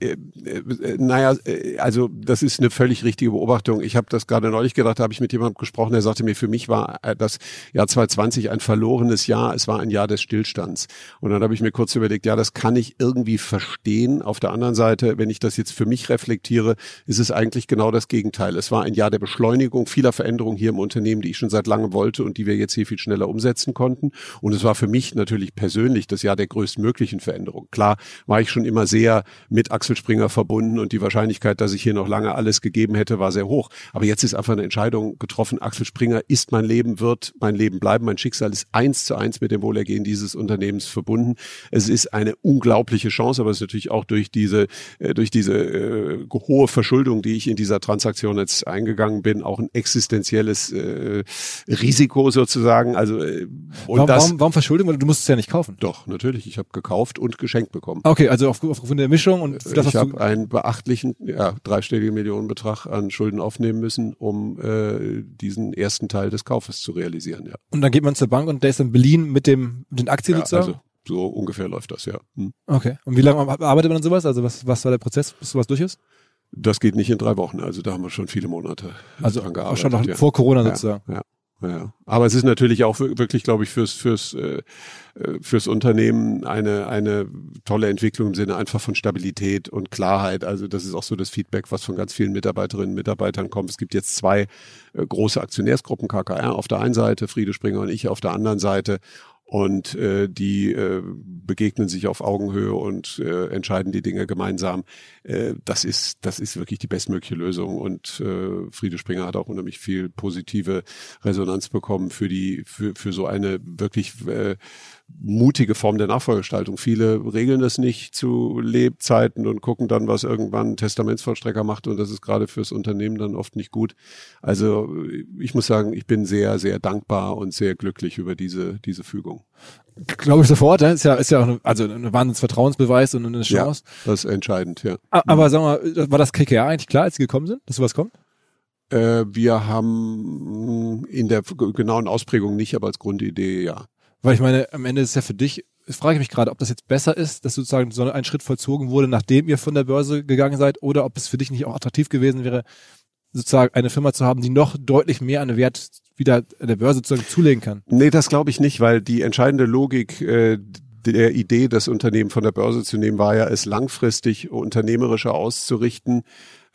äh, äh, naja, äh, also das ist eine völlig richtige Beobachtung. Ich habe das gerade neulich gedacht, da habe ich mit jemandem gesprochen, der sagte mir, für mich war äh, das Jahr 2020 ein verlorenes Jahr, es war ein Jahr des Stillstands. Und dann habe ich mir kurz überlegt, ja, das kann ich irgendwie verstehen. Auf der anderen Seite, wenn ich das jetzt für mich reflektiere, ist es eigentlich genau das Gegenteil. Es war ein Jahr der Beschleunigung vieler Veränderungen hier im Unternehmen, die ich schon seit langem wollte und die wir jetzt hier viel schneller umsetzen konnten. Und es war für mich natürlich persönlich das Jahr der größtmöglichen Veränderung. Klar war ich schon immer sehr mit Axel Springer verbunden und die Wahrscheinlichkeit, dass ich hier noch lange alles gegeben hätte, war sehr hoch. Aber jetzt ist einfach eine Entscheidung getroffen. Axel Springer ist mein Leben, wird mein Leben bleiben. Mein Schicksal ist eins zu eins mit dem Wohlergehen dieses Unternehmens verbunden. Es ist eine unglaubliche Chance, aber es ist natürlich auch durch diese, äh, durch diese äh, hohe Verschuldung, die ich in dieser Transaktion jetzt eingegangen bin, auch ein existenzielles äh, Risiko sozusagen. Also äh, warum, das, warum, warum Verschuldung? Du musst es ja nicht kaufen. Doch, natürlich. Ich habe gekauft und geschenkt bekommen. Okay, also auf, aufgrund der Mischung und das, ich habe einen beachtlichen, ja, dreistelligen Millionenbetrag an Schulden aufnehmen müssen, um äh, diesen ersten Teil des Kaufes zu realisieren. Ja. Und dann geht man zur Bank und der ist dann beliehen mit dem mit den Aktien ja, sozusagen. Also so ungefähr läuft das ja. Hm. Okay. Und wie lange arbeitet man an sowas? Also was was war der Prozess, bis sowas durch ist? Das geht nicht in drei Wochen. Also da haben wir schon viele Monate also dran gearbeitet. Schon noch ja. vor Corona sozusagen. Ja, ja. Aber es ist natürlich auch wirklich, glaube ich, fürs fürs äh, äh, fürs Unternehmen eine eine tolle Entwicklung im Sinne einfach von Stabilität und Klarheit. Also das ist auch so das Feedback, was von ganz vielen Mitarbeiterinnen und Mitarbeitern kommt. Es gibt jetzt zwei äh, große Aktionärsgruppen, KKR auf der einen Seite, Friede Springer und ich auf der anderen Seite und äh, die äh, begegnen sich auf Augenhöhe und äh, entscheiden die Dinge gemeinsam. Äh, das ist das ist wirklich die bestmögliche Lösung und äh, Friede Springer hat auch unheimlich viel positive Resonanz bekommen für die für für so eine wirklich äh, mutige Form der Nachfolgestaltung. Viele regeln das nicht zu Lebzeiten und gucken dann, was irgendwann ein Testamentsvollstrecker macht und das ist gerade fürs Unternehmen dann oft nicht gut. Also ich muss sagen, ich bin sehr, sehr dankbar und sehr glücklich über diese, diese Fügung. Glaube ich sofort, ja. ist ja, ist ja auch eine, also ein Wahnsinnsvertrauensbeweis und eine Chance. Ja, das ist entscheidend, ja. Aber sag mal, war das KKR eigentlich klar, als sie gekommen sind, dass sowas kommt? Äh, wir haben in der genauen Ausprägung nicht, aber als Grundidee ja. Weil ich meine, am Ende ist es ja für dich, frage ich mich gerade, ob das jetzt besser ist, dass sozusagen so ein Schritt vollzogen wurde, nachdem ihr von der Börse gegangen seid, oder ob es für dich nicht auch attraktiv gewesen wäre, sozusagen eine Firma zu haben, die noch deutlich mehr an Wert wieder der Börse zulegen kann. Nee, das glaube ich nicht, weil die entscheidende Logik äh, der Idee, das Unternehmen von der Börse zu nehmen, war ja, es langfristig unternehmerischer auszurichten,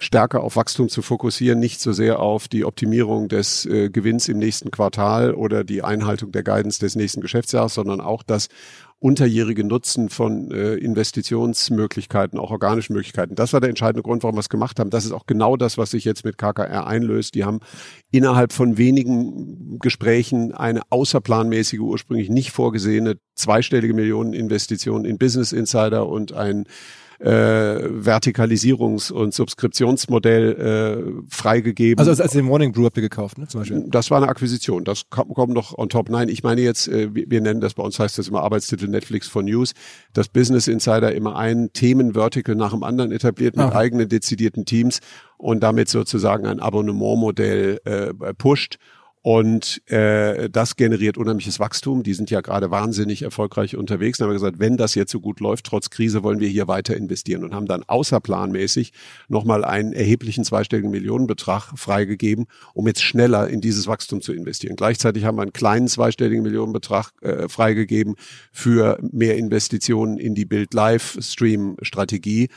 stärker auf Wachstum zu fokussieren, nicht so sehr auf die Optimierung des äh, Gewinns im nächsten Quartal oder die Einhaltung der Guidance des nächsten Geschäftsjahres, sondern auch das unterjährige Nutzen von äh, Investitionsmöglichkeiten, auch organischen Möglichkeiten. Das war der entscheidende Grund, warum wir es gemacht haben. Das ist auch genau das, was sich jetzt mit KKR einlöst. Die haben innerhalb von wenigen Gesprächen eine außerplanmäßige, ursprünglich nicht vorgesehene zweistellige Millioneninvestition in Business Insider und ein äh, Vertikalisierungs- und Subskriptionsmodell äh, freigegeben. Also als, als den Morning Brew habt ihr gekauft, ne, zum Beispiel? Das war eine Akquisition. Das kommt, kommt noch on top. Nein, ich meine jetzt, äh, wir, wir nennen das bei uns heißt das immer Arbeitstitel Netflix for News, dass Business Insider immer ein Themenvertical nach dem anderen etabliert mit Aha. eigenen dezidierten Teams und damit sozusagen ein Abonnementmodell äh, pusht und äh, das generiert unheimliches Wachstum. Die sind ja gerade wahnsinnig erfolgreich unterwegs. Dann haben wir gesagt, wenn das jetzt so gut läuft, trotz Krise, wollen wir hier weiter investieren und haben dann außerplanmäßig nochmal einen erheblichen zweistelligen Millionenbetrag freigegeben, um jetzt schneller in dieses Wachstum zu investieren. Gleichzeitig haben wir einen kleinen zweistelligen Millionenbetrag äh, freigegeben für mehr Investitionen in die Bild-Live-Stream-Strategie äh,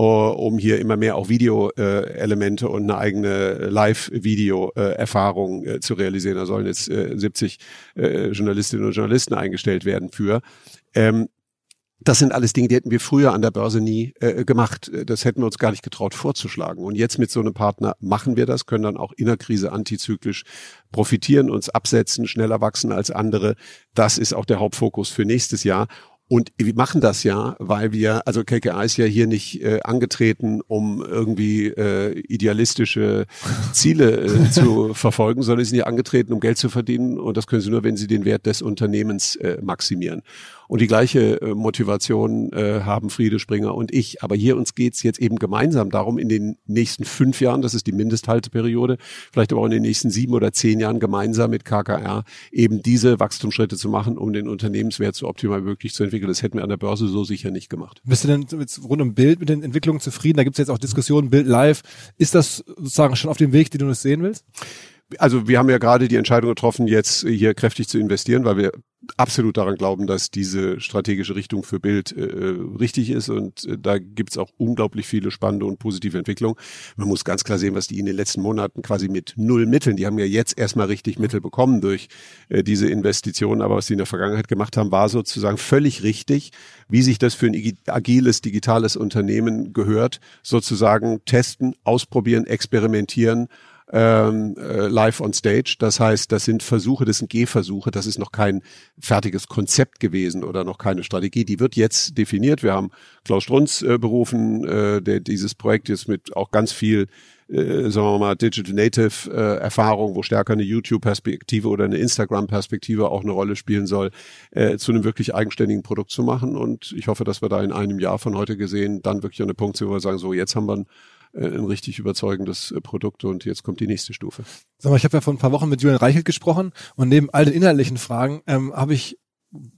um hier immer mehr auch Video-Elemente und eine eigene Live-Video-Erfahrung äh, zu realisieren. Da sollen jetzt 70 äh, Journalistinnen und Journalisten eingestellt werden für. Ähm, das sind alles Dinge, die hätten wir früher an der Börse nie äh, gemacht. Das hätten wir uns gar nicht getraut vorzuschlagen. Und jetzt mit so einem Partner machen wir das, können dann auch in der Krise antizyklisch profitieren, uns absetzen, schneller wachsen als andere. Das ist auch der Hauptfokus für nächstes Jahr. Und wir machen das ja, weil wir, also KKA ist ja hier nicht äh, angetreten, um irgendwie äh, idealistische Ziele äh, zu verfolgen, sondern sie sind ja angetreten, um Geld zu verdienen. Und das können sie nur, wenn sie den Wert des Unternehmens äh, maximieren. Und die gleiche äh, Motivation äh, haben Friede Springer und ich. Aber hier uns geht's jetzt eben gemeinsam darum, in den nächsten fünf Jahren, das ist die Mindesthalteperiode, vielleicht aber auch in den nächsten sieben oder zehn Jahren gemeinsam mit KKR eben diese Wachstumsschritte zu machen, um den Unternehmenswert so optimal möglich zu entwickeln. Das hätten wir an der Börse so sicher nicht gemacht. Bist du denn jetzt rund um Bild mit den Entwicklungen zufrieden? Da gibt's jetzt auch Diskussionen, Bild live. Ist das sozusagen schon auf dem Weg, den du noch sehen willst? Also wir haben ja gerade die Entscheidung getroffen, jetzt hier kräftig zu investieren, weil wir absolut daran glauben, dass diese strategische Richtung für Bild äh, richtig ist und äh, da gibt's auch unglaublich viele spannende und positive Entwicklungen. Man muss ganz klar sehen, was die in den letzten Monaten quasi mit null Mitteln, die haben ja jetzt erstmal richtig Mittel bekommen durch äh, diese Investitionen, aber was sie in der Vergangenheit gemacht haben, war sozusagen völlig richtig, wie sich das für ein agiles, digitales Unternehmen gehört, sozusagen testen, ausprobieren, experimentieren ähm, äh, live on stage. Das heißt, das sind Versuche, das sind Gehversuche, das ist noch kein fertiges Konzept gewesen oder noch keine Strategie. Die wird jetzt definiert. Wir haben Klaus Strunz äh, berufen, äh, der dieses Projekt jetzt mit auch ganz viel äh, sagen wir mal, Digital Native äh, Erfahrung, wo stärker eine YouTube-Perspektive oder eine Instagram-Perspektive auch eine Rolle spielen soll, äh, zu einem wirklich eigenständigen Produkt zu machen. Und ich hoffe, dass wir da in einem Jahr von heute gesehen dann wirklich an den Punkt sind, wo wir sagen, so jetzt haben wir ein ein richtig überzeugendes äh, Produkt und jetzt kommt die nächste Stufe. Sag mal, ich habe ja vor ein paar Wochen mit Julian Reichelt gesprochen und neben all den inhaltlichen Fragen ähm, habe ich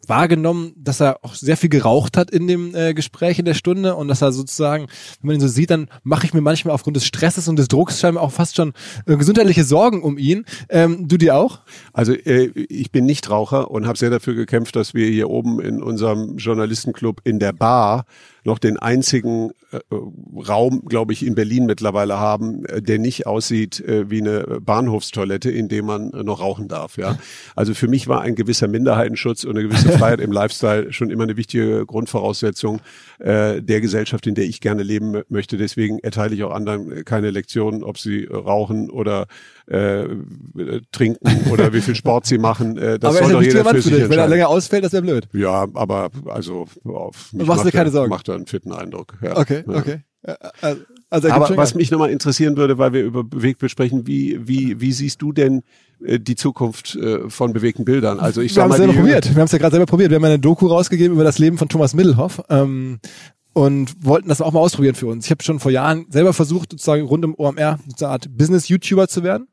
wahrgenommen, dass er auch sehr viel geraucht hat in dem äh, Gespräch in der Stunde und dass er sozusagen, wenn man ihn so sieht, dann mache ich mir manchmal aufgrund des Stresses und des Drucks scheinbar auch fast schon äh, gesundheitliche Sorgen um ihn. Ähm, du dir auch? Also äh, ich bin nicht Raucher und habe sehr dafür gekämpft, dass wir hier oben in unserem Journalistenclub in der Bar noch den einzigen äh, Raum, glaube ich, in Berlin mittlerweile haben, äh, der nicht aussieht äh, wie eine Bahnhofstoilette, in dem man äh, noch rauchen darf. Ja, also für mich war ein gewisser Minderheitenschutz und eine gewisse Freiheit im Lifestyle schon immer eine wichtige Grundvoraussetzung äh, der Gesellschaft, in der ich gerne leben möchte. Deswegen erteile ich auch anderen keine Lektionen, ob sie rauchen oder äh, trinken oder wie viel Sport sie machen. Äh, das aber soll doch jeder für sich. Wenn er länger ausfällt, das wäre blöd. Ja, aber also auf mich Machst macht keine Sorgen? Macht er einen fitten Eindruck. Ja. Okay, ja. okay. Äh, Also, also er Aber was mich nochmal interessieren würde, weil wir über Bewegtbild sprechen, wie, wie, wie siehst du denn äh, die Zukunft äh, von bewegten Bildern? Also ich wir haben es die- probiert. Wir haben es ja gerade selber probiert. Wir haben eine Doku rausgegeben über das Leben von Thomas Middelhoff ähm, und wollten das auch mal ausprobieren für uns. Ich habe schon vor Jahren selber versucht, sozusagen rund um OMR so eine Art Business-YouTuber zu werden.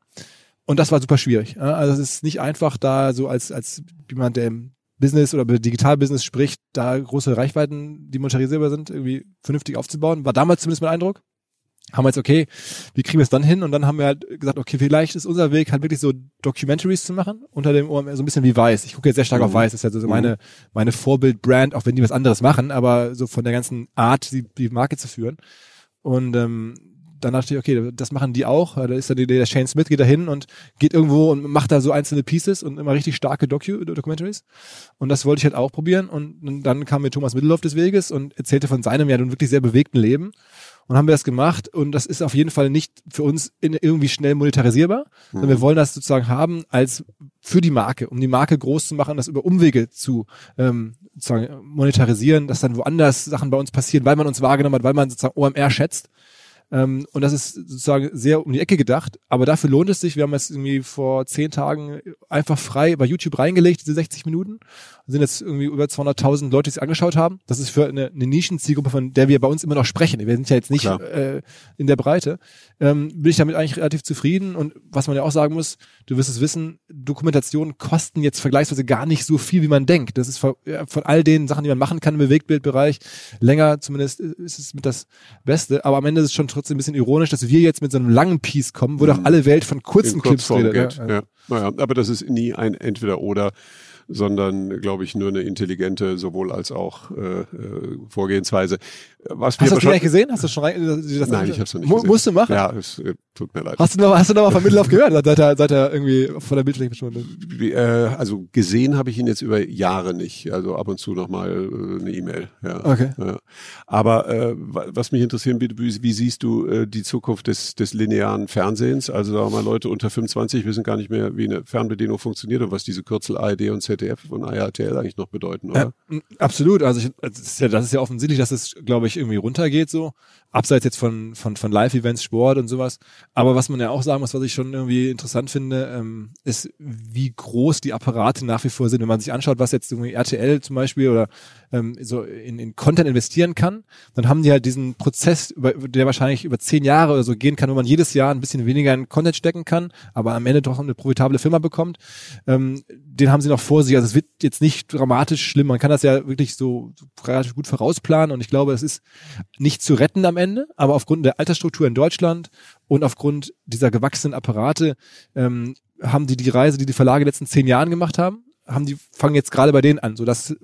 Und das war super schwierig. Also es ist nicht einfach, da so als, als jemand, der im Business oder über Digital-Business spricht, da große Reichweiten, die monetarisierbar sind, irgendwie vernünftig aufzubauen. War damals zumindest mein Eindruck. Haben wir jetzt, okay, wie kriegen wir es dann hin? Und dann haben wir halt gesagt, okay, vielleicht ist unser Weg halt wirklich so Documentaries zu machen, unter dem OMR, so ein bisschen wie Weiß. Ich gucke jetzt sehr stark auf Weiß, das ist ja so so meine, meine Vorbild-Brand, auch wenn die was anderes machen, aber so von der ganzen Art, die, die Marke zu führen. Und ähm, dann dachte ich, okay, das machen die auch. Da ist dann die, der Shane Smith geht da hin und geht irgendwo und macht da so einzelne Pieces und immer richtig starke Docu Documentaries. Und das wollte ich halt auch probieren. Und dann kam mir Thomas Mittelhoff des Weges und erzählte von seinem ja nun wirklich sehr bewegten Leben. Und haben wir das gemacht und das ist auf jeden Fall nicht für uns in, irgendwie schnell monetarisierbar, sondern wir wollen das sozusagen haben als für die Marke, um die Marke groß zu machen, das über Umwege zu ähm, sozusagen monetarisieren, dass dann woanders Sachen bei uns passieren, weil man uns wahrgenommen hat, weil man sozusagen OMR schätzt. Ähm, und das ist sozusagen sehr um die Ecke gedacht, aber dafür lohnt es sich. Wir haben jetzt irgendwie vor zehn Tagen einfach frei bei YouTube reingelegt, diese 60 Minuten. Sind jetzt irgendwie über 200.000 Leute, die es angeschaut haben. Das ist für eine, eine Nischenzielgruppe, von der wir bei uns immer noch sprechen. Wir sind ja jetzt nicht Klar. äh, in der Breite. Ähm, bin ich damit eigentlich relativ zufrieden. Und was man ja auch sagen muss, du wirst es wissen, Dokumentationen kosten jetzt vergleichsweise gar nicht so viel, wie man denkt. Das ist von, ja, von all den Sachen, die man machen kann im Bewegtbildbereich, länger zumindest ist es mit das Beste. Aber am Ende ist es schon trotzdem ein bisschen ironisch, dass wir jetzt mit so einem langen Piece kommen, wo doch alle Welt von kurzen in Clips redet. Ja. Ja. Naja, aber das ist nie ein Entweder-Oder, sondern, glaube ich, nur eine intelligente sowohl als auch äh, äh, Vorgehensweise. Was Hast du das eigentlich gesehen? Hast du schon rein? Das Nein, ich habe es noch nicht Mu- gesehen. Musst du machen? Ja, es äh, tut mir leid. Hast du noch, hast du noch mal von Mittellauf gehört? Seit er, seit er irgendwie von der Bildfläche verschwunden ist? Äh, also gesehen habe ich ihn jetzt über Jahre nicht. Also ab und zu noch mal äh, eine E-Mail. Ja. Okay. Ja. Aber äh, wa- was mich interessieren würde, wie, wie siehst du äh, die Zukunft des, des linearen Fernsehens? Also sagen wir mal, Leute unter 25 wissen gar nicht mehr, wie eine Fernbedienung funktioniert und was diese Kürzel ARD und ZDF und ARTL eigentlich noch bedeuten, oder? M, absolut. Also ich, das, ist ja, das ist ja offensichtlich, dass es, glaube ich, irgendwie runtergeht so. Abseits jetzt von, von, von Live-Events, Sport und sowas. Aber was man ja auch sagen muss, was ich schon irgendwie interessant finde, ähm, ist, wie groß die Apparate nach wie vor sind. Wenn man sich anschaut, was jetzt irgendwie RTL zum Beispiel oder ähm, so in, in Content investieren kann, dann haben die halt diesen Prozess, über, der wahrscheinlich über zehn Jahre oder so gehen kann, wo man jedes Jahr ein bisschen weniger in Content stecken kann, aber am Ende doch eine profitable Firma bekommt. Ähm, den haben sie noch vor sich. Also es wird jetzt nicht dramatisch schlimm. Man kann das ja wirklich so, so gut vorausplanen und ich glaube, es ist nicht zu retten am Ende, aber aufgrund der Altersstruktur in Deutschland und aufgrund dieser gewachsenen Apparate ähm, haben die die Reise, die die Verlage in den letzten zehn Jahren gemacht haben, haben die fangen jetzt gerade bei denen an, so das äh,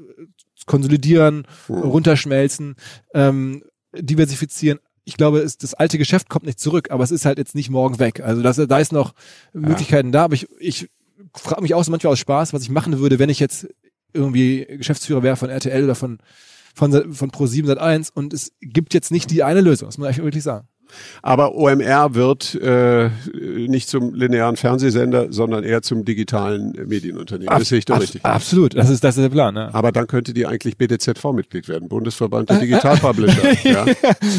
konsolidieren, runterschmelzen, ähm, diversifizieren. Ich glaube, es, das alte Geschäft kommt nicht zurück, aber es ist halt jetzt nicht morgen weg. Also das, da ist noch Möglichkeiten da, aber ich, ich frage mich auch so manchmal aus Spaß, was ich machen würde, wenn ich jetzt irgendwie Geschäftsführer wäre von RTL oder von von, von Pro7 Sat1 und es gibt jetzt nicht die eine Lösung, das muss man eigentlich wirklich sagen. Aber OMR wird äh, nicht zum linearen Fernsehsender, sondern eher zum digitalen Medienunternehmen. Das sehe ich doch Abs- richtig. Absolut, das ist, das ist der Plan. Ne? Aber dann könnte die eigentlich BDZV-Mitglied werden, Bundesverband der Digitalpublisher. ja.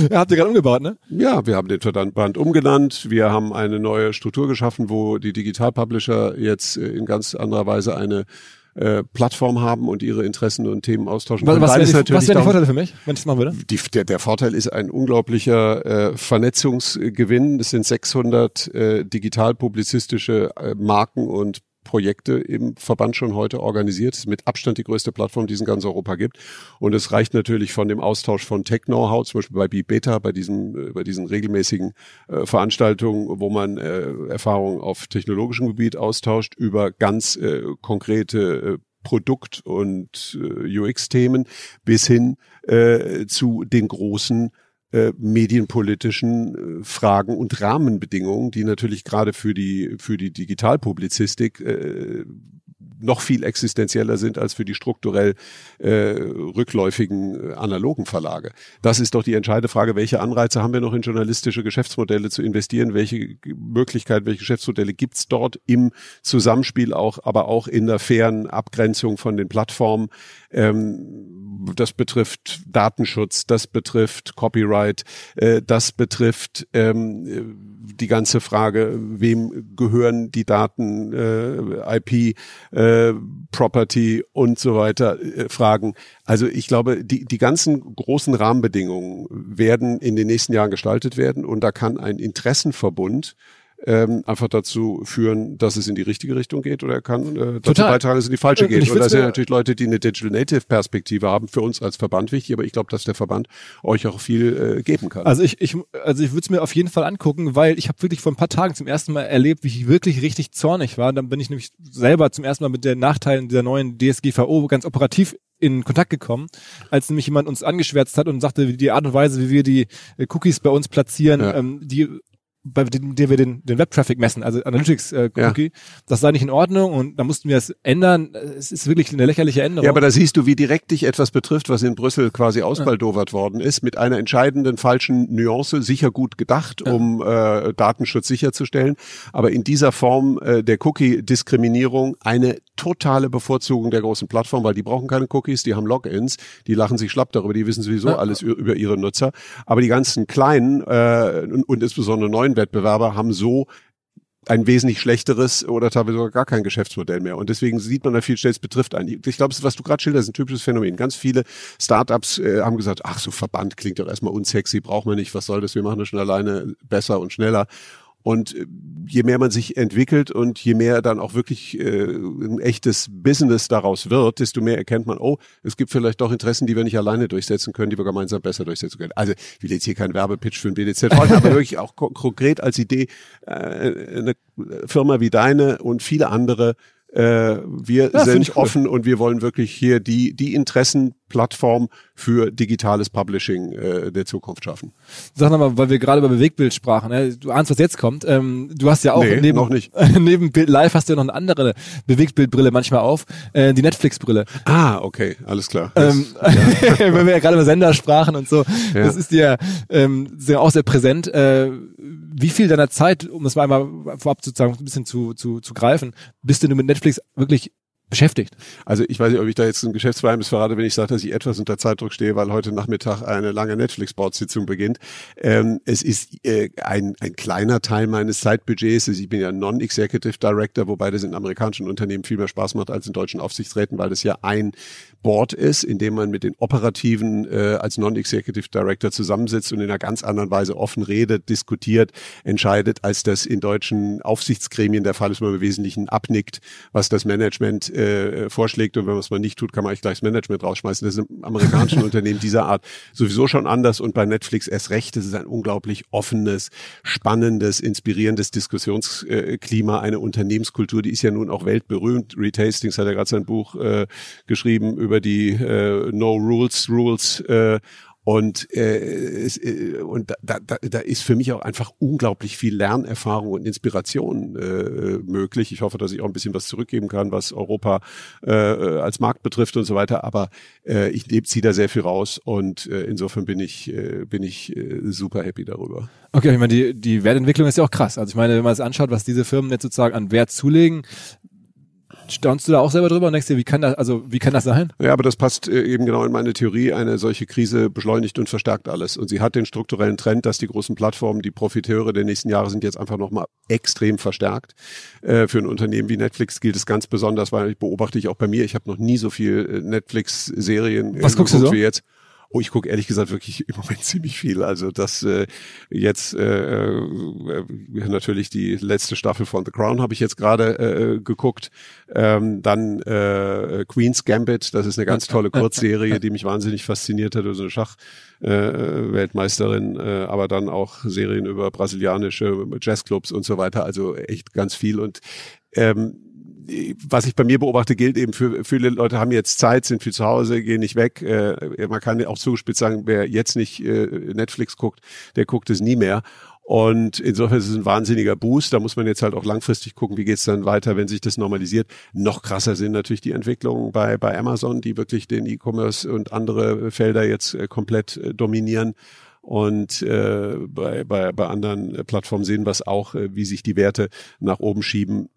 Ja, habt ihr gerade umgebaut, ne? ja, wir haben den Verband umgenannt. Wir haben eine neue Struktur geschaffen, wo die Digitalpublisher jetzt äh, in ganz anderer Weise eine äh, Plattform haben und ihre Interessen und Themen austauschen Was, können. was Weil wären es die, was wären die Vorteile für mich, wenn ich das machen würde? die, der, der Vorteil ist ein unglaublicher äh, Vernetzungsgewinn. Es sind 600 äh, digital-publizistische äh, Marken und Projekte im Verband schon heute organisiert. Ist mit Abstand die größte Plattform, die es in ganz Europa gibt. Und es reicht natürlich von dem Austausch von Tech-Know-how, zum Beispiel bei B-Beta, bei, diesem, äh, bei diesen regelmäßigen äh, Veranstaltungen, wo man äh, Erfahrungen auf technologischem Gebiet austauscht, über ganz äh, konkrete äh, Produkt- und äh, UX-Themen bis hin zu den großen äh, medienpolitischen äh, Fragen und Rahmenbedingungen, die natürlich gerade für die für die Digitalpublizistik äh, noch viel existenzieller sind als für die strukturell äh, rückläufigen äh, analogen Verlage. Das ist doch die entscheidende Frage, welche Anreize haben wir noch in journalistische Geschäftsmodelle zu investieren, welche Möglichkeiten, welche Geschäftsmodelle gibt's dort im Zusammenspiel auch, aber auch in der fairen Abgrenzung von den Plattformen. Ähm, das betrifft Datenschutz, das betrifft Copyright, äh, das betrifft ähm, die ganze Frage, wem gehören die Daten, äh, IP, äh, Property und so weiter äh, Fragen. Also ich glaube, die, die ganzen großen Rahmenbedingungen werden in den nächsten Jahren gestaltet werden und da kann ein Interessenverbund ähm, einfach dazu führen, dass es in die richtige Richtung geht oder er kann äh, dazu Total. beitragen, dass es in die falsche geht. Und, und da sind natürlich Leute, die eine Digital Native Perspektive haben, für uns als Verband wichtig, aber ich glaube, dass der Verband euch auch viel äh, geben kann. Also ich, ich also ich würde es mir auf jeden Fall angucken, weil ich habe wirklich vor ein paar Tagen zum ersten Mal erlebt, wie ich wirklich richtig zornig war. Dann bin ich nämlich selber zum ersten Mal mit den Nachteilen dieser neuen DSGVO ganz operativ in Kontakt gekommen, als nämlich jemand uns angeschwärzt hat und sagte, die Art und Weise, wie wir die äh, Cookies bei uns platzieren, ja. ähm, die bei dem wir den, den Web-Traffic messen, also Analytics-Cookie, äh, ja. das sei nicht in Ordnung und da mussten wir es ändern. Es ist wirklich eine lächerliche Änderung. Ja, aber da siehst du, wie direkt dich etwas betrifft, was in Brüssel quasi ausbaldowert ja. worden ist, mit einer entscheidenden falschen Nuance, sicher gut gedacht, ja. um äh, Datenschutz sicherzustellen, aber in dieser Form äh, der Cookie-Diskriminierung eine totale Bevorzugung der großen Plattformen, weil die brauchen keine Cookies, die haben Logins, die lachen sich schlapp darüber, die wissen sowieso alles über ihre Nutzer, aber die ganzen kleinen äh, und, und insbesondere neuen neuen Wettbewerber haben so ein wesentlich schlechteres oder teilweise sogar gar kein Geschäftsmodell mehr. Und deswegen sieht man da viel schnell, es betrifft einen. Ich glaube, was du gerade schilderst, ist ein typisches Phänomen. Ganz viele Startups äh, haben gesagt, ach, so Verband klingt doch erstmal unsexy, braucht man nicht, was soll das, wir machen das schon alleine besser und schneller. Und äh, je mehr man sich entwickelt und je mehr dann auch wirklich äh, ein echtes Business daraus wird, desto mehr erkennt man, oh, es gibt vielleicht doch Interessen, die wir nicht alleine durchsetzen können, die wir gemeinsam besser durchsetzen können. Also ich will jetzt hier keinen Werbepitch für ein BDZ heute, aber wirklich auch konkret als Idee, äh, eine Firma wie deine und viele andere äh, wir ja, sind offen und wir wollen wirklich hier die, die Interessenplattform für digitales Publishing äh, der Zukunft schaffen. Sag nochmal, weil wir gerade über Bewegtbild sprachen, ne? du ahnst, was jetzt kommt. Ähm, du hast ja auch nee, neben, noch nicht. neben Bild Live hast du ja noch eine andere Bewegtbildbrille manchmal auf, äh, die Netflix-Brille. Ah, okay, alles klar. Ähm, ja. wenn wir ja gerade über Sender sprachen und so, ja. das ist dir ähm, sehr, auch sehr präsent. Äh, wie viel deiner Zeit, um das mal einmal vorab sozusagen ein bisschen zu, zu, zu greifen, bist du mit Netflix wirklich beschäftigt. Also ich weiß nicht, ob ich da jetzt ein Geschäftsgeheimnis verrate, wenn ich sage, dass ich etwas unter Zeitdruck stehe, weil heute Nachmittag eine lange Netflix-Board-Sitzung beginnt. Ähm, es ist äh, ein, ein kleiner Teil meines Zeitbudgets. Also ich bin ja Non-Executive Director, wobei das in amerikanischen Unternehmen viel mehr Spaß macht als in deutschen Aufsichtsräten, weil das ja ein Board ist, in dem man mit den Operativen äh, als Non-Executive Director zusammensitzt und in einer ganz anderen Weise offen redet, diskutiert, entscheidet, als das in deutschen Aufsichtsgremien der Fall ist, man im Wesentlichen abnickt, was das Management äh, vorschlägt und wenn man es mal nicht tut, kann man eigentlich gleich das Management rausschmeißen. Das ist im amerikanischen Unternehmen dieser Art sowieso schon anders und bei Netflix erst recht. Das ist ein unglaublich offenes, spannendes, inspirierendes Diskussionsklima, eine Unternehmenskultur, die ist ja nun auch weltberühmt. Reed Hastings hat ja gerade sein Buch äh, geschrieben über die äh, No Rules Rules äh, und, äh, es, äh, und da, da, da ist für mich auch einfach unglaublich viel Lernerfahrung und Inspiration äh, möglich. Ich hoffe, dass ich auch ein bisschen was zurückgeben kann, was Europa äh, als Markt betrifft und so weiter. Aber äh, ich ziehe da sehr viel raus und äh, insofern bin ich, äh, bin ich äh, super happy darüber. Okay, ich meine, die, die Wertentwicklung ist ja auch krass. Also ich meine, wenn man es anschaut, was diese Firmen jetzt sozusagen an Wert zulegen, staunst du da auch selber drüber und denkst dir, wie kann das, also wie kann das sein? Ja, aber das passt äh, eben genau in meine Theorie. Eine solche Krise beschleunigt und verstärkt alles. Und sie hat den strukturellen Trend, dass die großen Plattformen, die Profiteure der nächsten Jahre sind jetzt einfach nochmal extrem verstärkt. Äh, für ein Unternehmen wie Netflix gilt es ganz besonders, weil ich beobachte ich auch bei mir, ich habe noch nie so viel äh, Netflix-Serien Was guckst du so? wie jetzt. Oh, ich gucke ehrlich gesagt wirklich im Moment ziemlich viel. Also das äh, jetzt äh, äh, natürlich die letzte Staffel von The Crown habe ich jetzt gerade äh, geguckt. Ähm, dann äh, Queen's Gambit, das ist eine ganz tolle Kurzserie, die mich wahnsinnig fasziniert hat. Also eine Schach-Weltmeisterin, äh, äh, aber dann auch Serien über brasilianische Jazzclubs und so weiter. Also echt ganz viel und ähm, was ich bei mir beobachte, gilt eben für viele Leute haben jetzt Zeit, sind viel zu Hause, gehen nicht weg. Äh, man kann auch zugespitzt sagen, wer jetzt nicht äh, Netflix guckt, der guckt es nie mehr. Und insofern ist es ein wahnsinniger Boost. Da muss man jetzt halt auch langfristig gucken, wie geht's dann weiter, wenn sich das normalisiert. Noch krasser sind natürlich die Entwicklungen bei, bei Amazon, die wirklich den E-Commerce und andere Felder jetzt äh, komplett äh, dominieren. Und äh, bei, bei, bei anderen Plattformen sehen wir es auch, äh, wie sich die Werte nach oben schieben.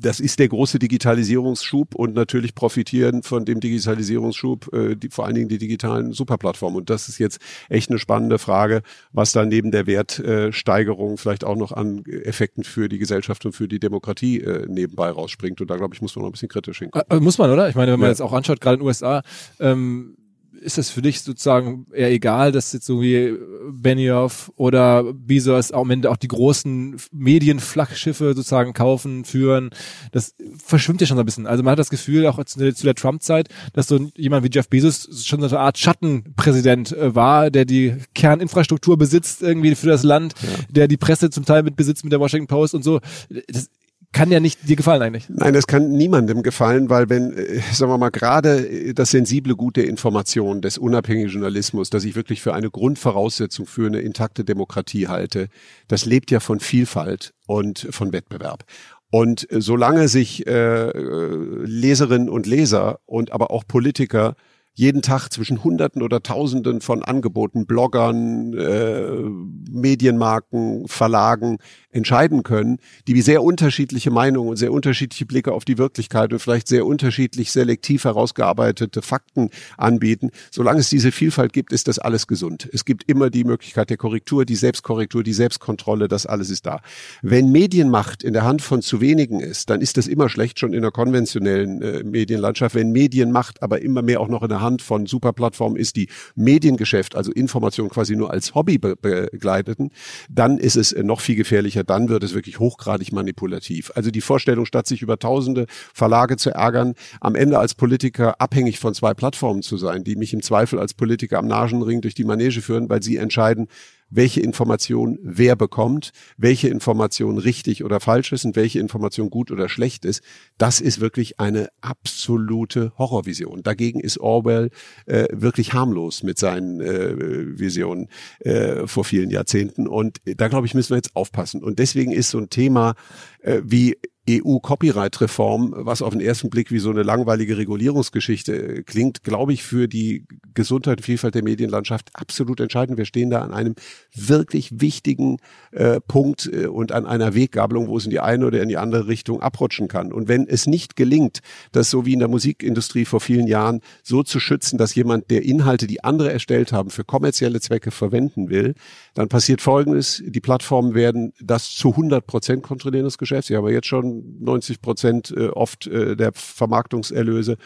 Äh, das ist der große Digitalisierungsschub und natürlich profitieren von dem Digitalisierungsschub äh, die, vor allen Dingen die digitalen Superplattformen. Und das ist jetzt echt eine spannende Frage, was da neben der Wertsteigerung vielleicht auch noch an Effekten für die Gesellschaft und für die Demokratie äh, nebenbei rausspringt. Und da glaube ich, muss man noch ein bisschen kritisch hingucken. Äh, muss man, oder? Ich meine, wenn man ja. jetzt auch anschaut, gerade in den USA, ähm, ist das für dich sozusagen eher egal, dass jetzt so wie Benioff oder Bezos am Ende auch die großen Medienflaggschiffe sozusagen kaufen, führen? Das verschwimmt ja schon so ein bisschen. Also man hat das Gefühl, auch zu der Trump-Zeit, dass so jemand wie Jeff Bezos schon so eine Art Schattenpräsident äh, war, der die Kerninfrastruktur besitzt irgendwie für das Land, ja. der die Presse zum Teil mit besitzt mit der Washington Post und so. Das kann ja nicht dir gefallen eigentlich. Nein, das kann niemandem gefallen, weil wenn, äh, sagen wir mal, gerade äh, das sensible Gut der Information, des unabhängigen Journalismus, das ich wirklich für eine Grundvoraussetzung für eine intakte Demokratie halte, das lebt ja von Vielfalt und von Wettbewerb. Und solange sich äh, Leserinnen und Leser und aber auch Politiker jeden Tag zwischen Hunderten oder Tausenden von Angeboten, Bloggern, äh, Medienmarken, Verlagen entscheiden können, die sehr unterschiedliche Meinungen und sehr unterschiedliche Blicke auf die Wirklichkeit und vielleicht sehr unterschiedlich selektiv herausgearbeitete Fakten anbieten. Solange es diese Vielfalt gibt, ist das alles gesund. Es gibt immer die Möglichkeit der Korrektur, die Selbstkorrektur, die Selbstkontrolle, das alles ist da. Wenn Medienmacht in der Hand von zu wenigen ist, dann ist das immer schlecht schon in der konventionellen äh, Medienlandschaft. Wenn Medienmacht aber immer mehr auch noch in der Hand von Superplattformen ist, die Mediengeschäft, also Information quasi nur als Hobby be begleiteten, dann ist es äh, noch viel gefährlicher, dann wird es wirklich hochgradig manipulativ. Also die Vorstellung, statt sich über tausende Verlage zu ärgern, am Ende als Politiker abhängig von zwei Plattformen zu sein, die mich im Zweifel als Politiker am Nasenring durch die Manege führen, weil sie entscheiden, welche Information wer bekommt, welche Information richtig oder falsch ist und welche Information gut oder schlecht ist, das ist wirklich eine absolute Horrorvision. Dagegen ist Orwell äh, wirklich harmlos mit seinen äh, Visionen äh, vor vielen Jahrzehnten. Und da glaube ich, müssen wir jetzt aufpassen. Und deswegen ist so ein Thema äh, wie EU-Copyright-Reform, was auf den ersten Blick wie so eine langweilige Regulierungsgeschichte äh, klingt, glaube ich, für die Gesundheit und Vielfalt der Medienlandschaft absolut entscheidend. Wir stehen da an einem wirklich wichtigen äh, Punkt äh, und an einer Weggabelung, wo es in die eine oder in die andere Richtung abrutschen kann. Und wenn es nicht gelingt, das so wie in der Musikindustrie vor vielen Jahren so zu schützen, dass jemand, der Inhalte, die andere erstellt haben, für kommerzielle Zwecke verwenden will, dann passiert Folgendes. Die Plattformen werden das zu 100 Prozent kontrollieren, das Geschäft. Sie haben ja jetzt schon 90 Prozent äh, oft äh, der Vermarktungserlöse.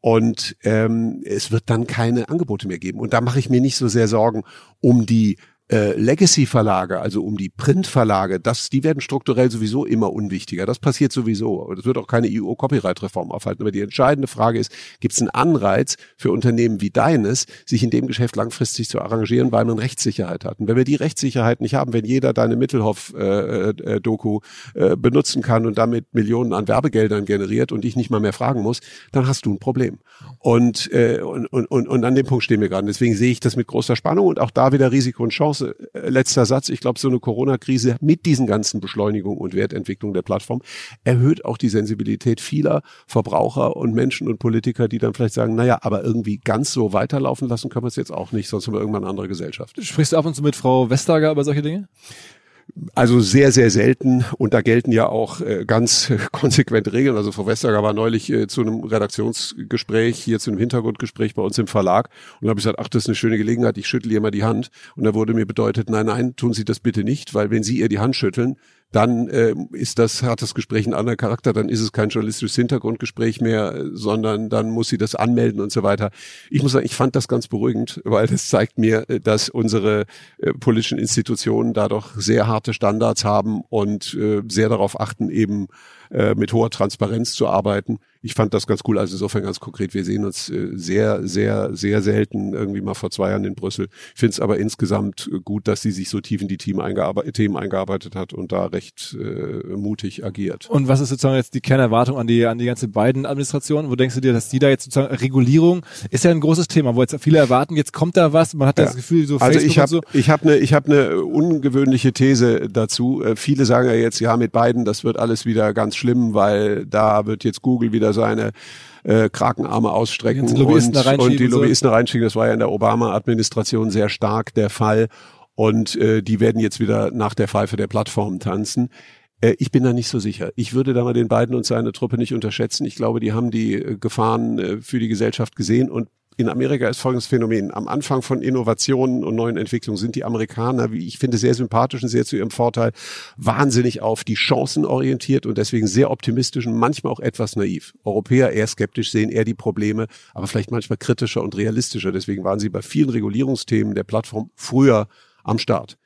Und ähm, es wird dann keine Angebote mehr geben. Und da mache ich mir nicht so sehr Sorgen um die äh, Legacy-Verlage, also um die Print-Verlage, das, die werden strukturell sowieso immer unwichtiger. Das passiert sowieso. Das wird auch keine EU-Copyright-Reform aufhalten. Aber die entscheidende Frage ist, gibt es einen Anreiz für Unternehmen wie deines, sich in dem Geschäft langfristig zu arrangieren, weil man Rechtssicherheit hat? Und wenn wir die Rechtssicherheit nicht haben, wenn jeder deine Mittelhoff-Doku äh, äh, benutzen kann und damit Millionen an Werbegeldern generiert und dich nicht mal mehr fragen muss, dann hast du ein Problem. Und, äh, und, und, und an dem Punkt stehen wir gerade. Deswegen sehe ich das mit großer Spannung und auch da wieder Risiko und Chance äh, letzter Satz, ich glaube, so eine Corona-Krise mit diesen ganzen Beschleunigungen und Wertentwicklungen der Plattform erhöht auch die Sensibilität vieler Verbraucher und Menschen und Politiker, die dann vielleicht sagen, naja, aber irgendwie ganz so weiterlaufen lassen können wir es jetzt auch nicht, sonst haben wir irgendwann eine andere Gesellschaft. Sprichst du ab und zu mit Frau Vestager über solche Dinge? Also sehr, sehr selten. Und da gelten ja auch äh, ganz konsequente Regeln. Also Frau Westerger war neulich äh, zu einem Redaktionsgespräch, hier zu einem Hintergrundgespräch bei uns im Verlag. Und da habe ich gesagt, ach, das ist eine schöne Gelegenheit, ich schüttle ihr mal die Hand. Und da wurde mir bedeutet, nein, nein, tun Sie das bitte nicht, weil wenn Sie ihr die Hand schütteln, dann äh, ist das, hat das Gespräch einen anderen Charakter, dann ist es kein journalistisches Hintergrundgespräch mehr, sondern dann muss sie das anmelden und so weiter. Ich muss sagen, ich fand das ganz beruhigend, weil das zeigt mir, äh, dass unsere äh, politischen Institutionen da doch sehr harte Standards haben und äh, sehr darauf achten, eben äh, mit hoher Transparenz zu arbeiten. ich fand das ganz cool. Also insofern ganz konkret, wir sehen uns äh, sehr, sehr, sehr selten irgendwie mal vor zwei Jahren in Brüssel. Ich finde es aber insgesamt gut, dass sie sich so tief in die Team eingearbeitet, Themen eingearbeitet hat und da recht äh, mutig agiert. Und was ist sozusagen jetzt die Kernerwartung an die, an die ganze beiden Administrationen? Wo denkst du dir, dass die da jetzt sozusagen Regulierung ist ja ein großes Thema, wo jetzt viele erwarten, jetzt kommt da was, man hat ja. das Gefühl, so also Facebook ich habe so. ich habe eine ich habe eine ungewöhnliche These dazu. Äh, viele sagen ja jetzt, ja mit beiden, das wird alles wieder ganz schlimm, weil da wird jetzt Google wieder seine äh, Krakenarme ausstrecken Lobbyisten und, und die und so. Lobbyisten reinschicken. Das war ja in der Obama-Administration sehr stark der Fall. Und äh, die werden jetzt wieder nach der Pfeife der Plattformen tanzen. Äh, Ich bin da nicht so sicher. Ich würde da mal den beiden und seine Truppe nicht unterschätzen. Ich glaube, die haben die äh, Gefahren äh, für die Gesellschaft gesehen und in Amerika ist folgendes Phänomen. Am Anfang von Innovationen und neuen Entwicklungen sind die Amerikaner, wie ich finde, sehr sympathisch und sehr zu ihrem Vorteil, wahnsinnig auf die Chancen orientiert und deswegen sehr optimistisch und manchmal auch etwas naiv. Europäer eher skeptisch sehen eher die Probleme, aber vielleicht manchmal kritischer und realistischer. Deswegen waren sie bei vielen Regulierungsthemen der Plattform früher am Start.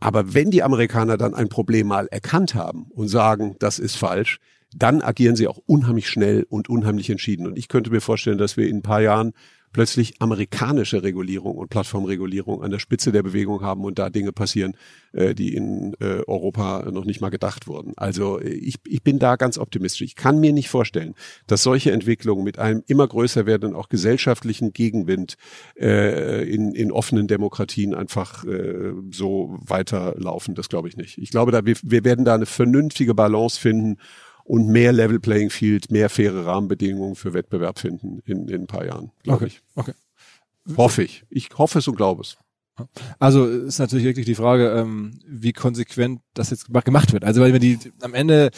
Aber wenn die Amerikaner dann ein Problem mal erkannt haben und sagen, das ist falsch, dann agieren sie auch unheimlich schnell und unheimlich entschieden. Und ich könnte mir vorstellen, dass wir in ein paar Jahren plötzlich amerikanische Regulierung und Plattformregulierung an der Spitze der Bewegung haben und da Dinge passieren, äh, die in äh, Europa noch nicht mal gedacht wurden. Also äh, ich, ich bin da ganz optimistisch. Ich kann mir nicht vorstellen, dass solche Entwicklungen mit einem immer größer werdenden, auch gesellschaftlichen Gegenwind äh, in, in offenen Demokratien einfach äh, so weiterlaufen. Das glaube ich nicht. Ich glaube, da wir, wir werden da eine vernünftige Balance finden und mehr Level Playing Field, mehr faire Rahmenbedingungen für Wettbewerb finden in, in ein paar Jahren, glaube Okay, ich. okay. Hoffe ich. Ich hoffe es und glaube es. Also ist natürlich wirklich die Frage, ähm, wie konsequent das jetzt gemacht wird. Also weil wenn die am Ende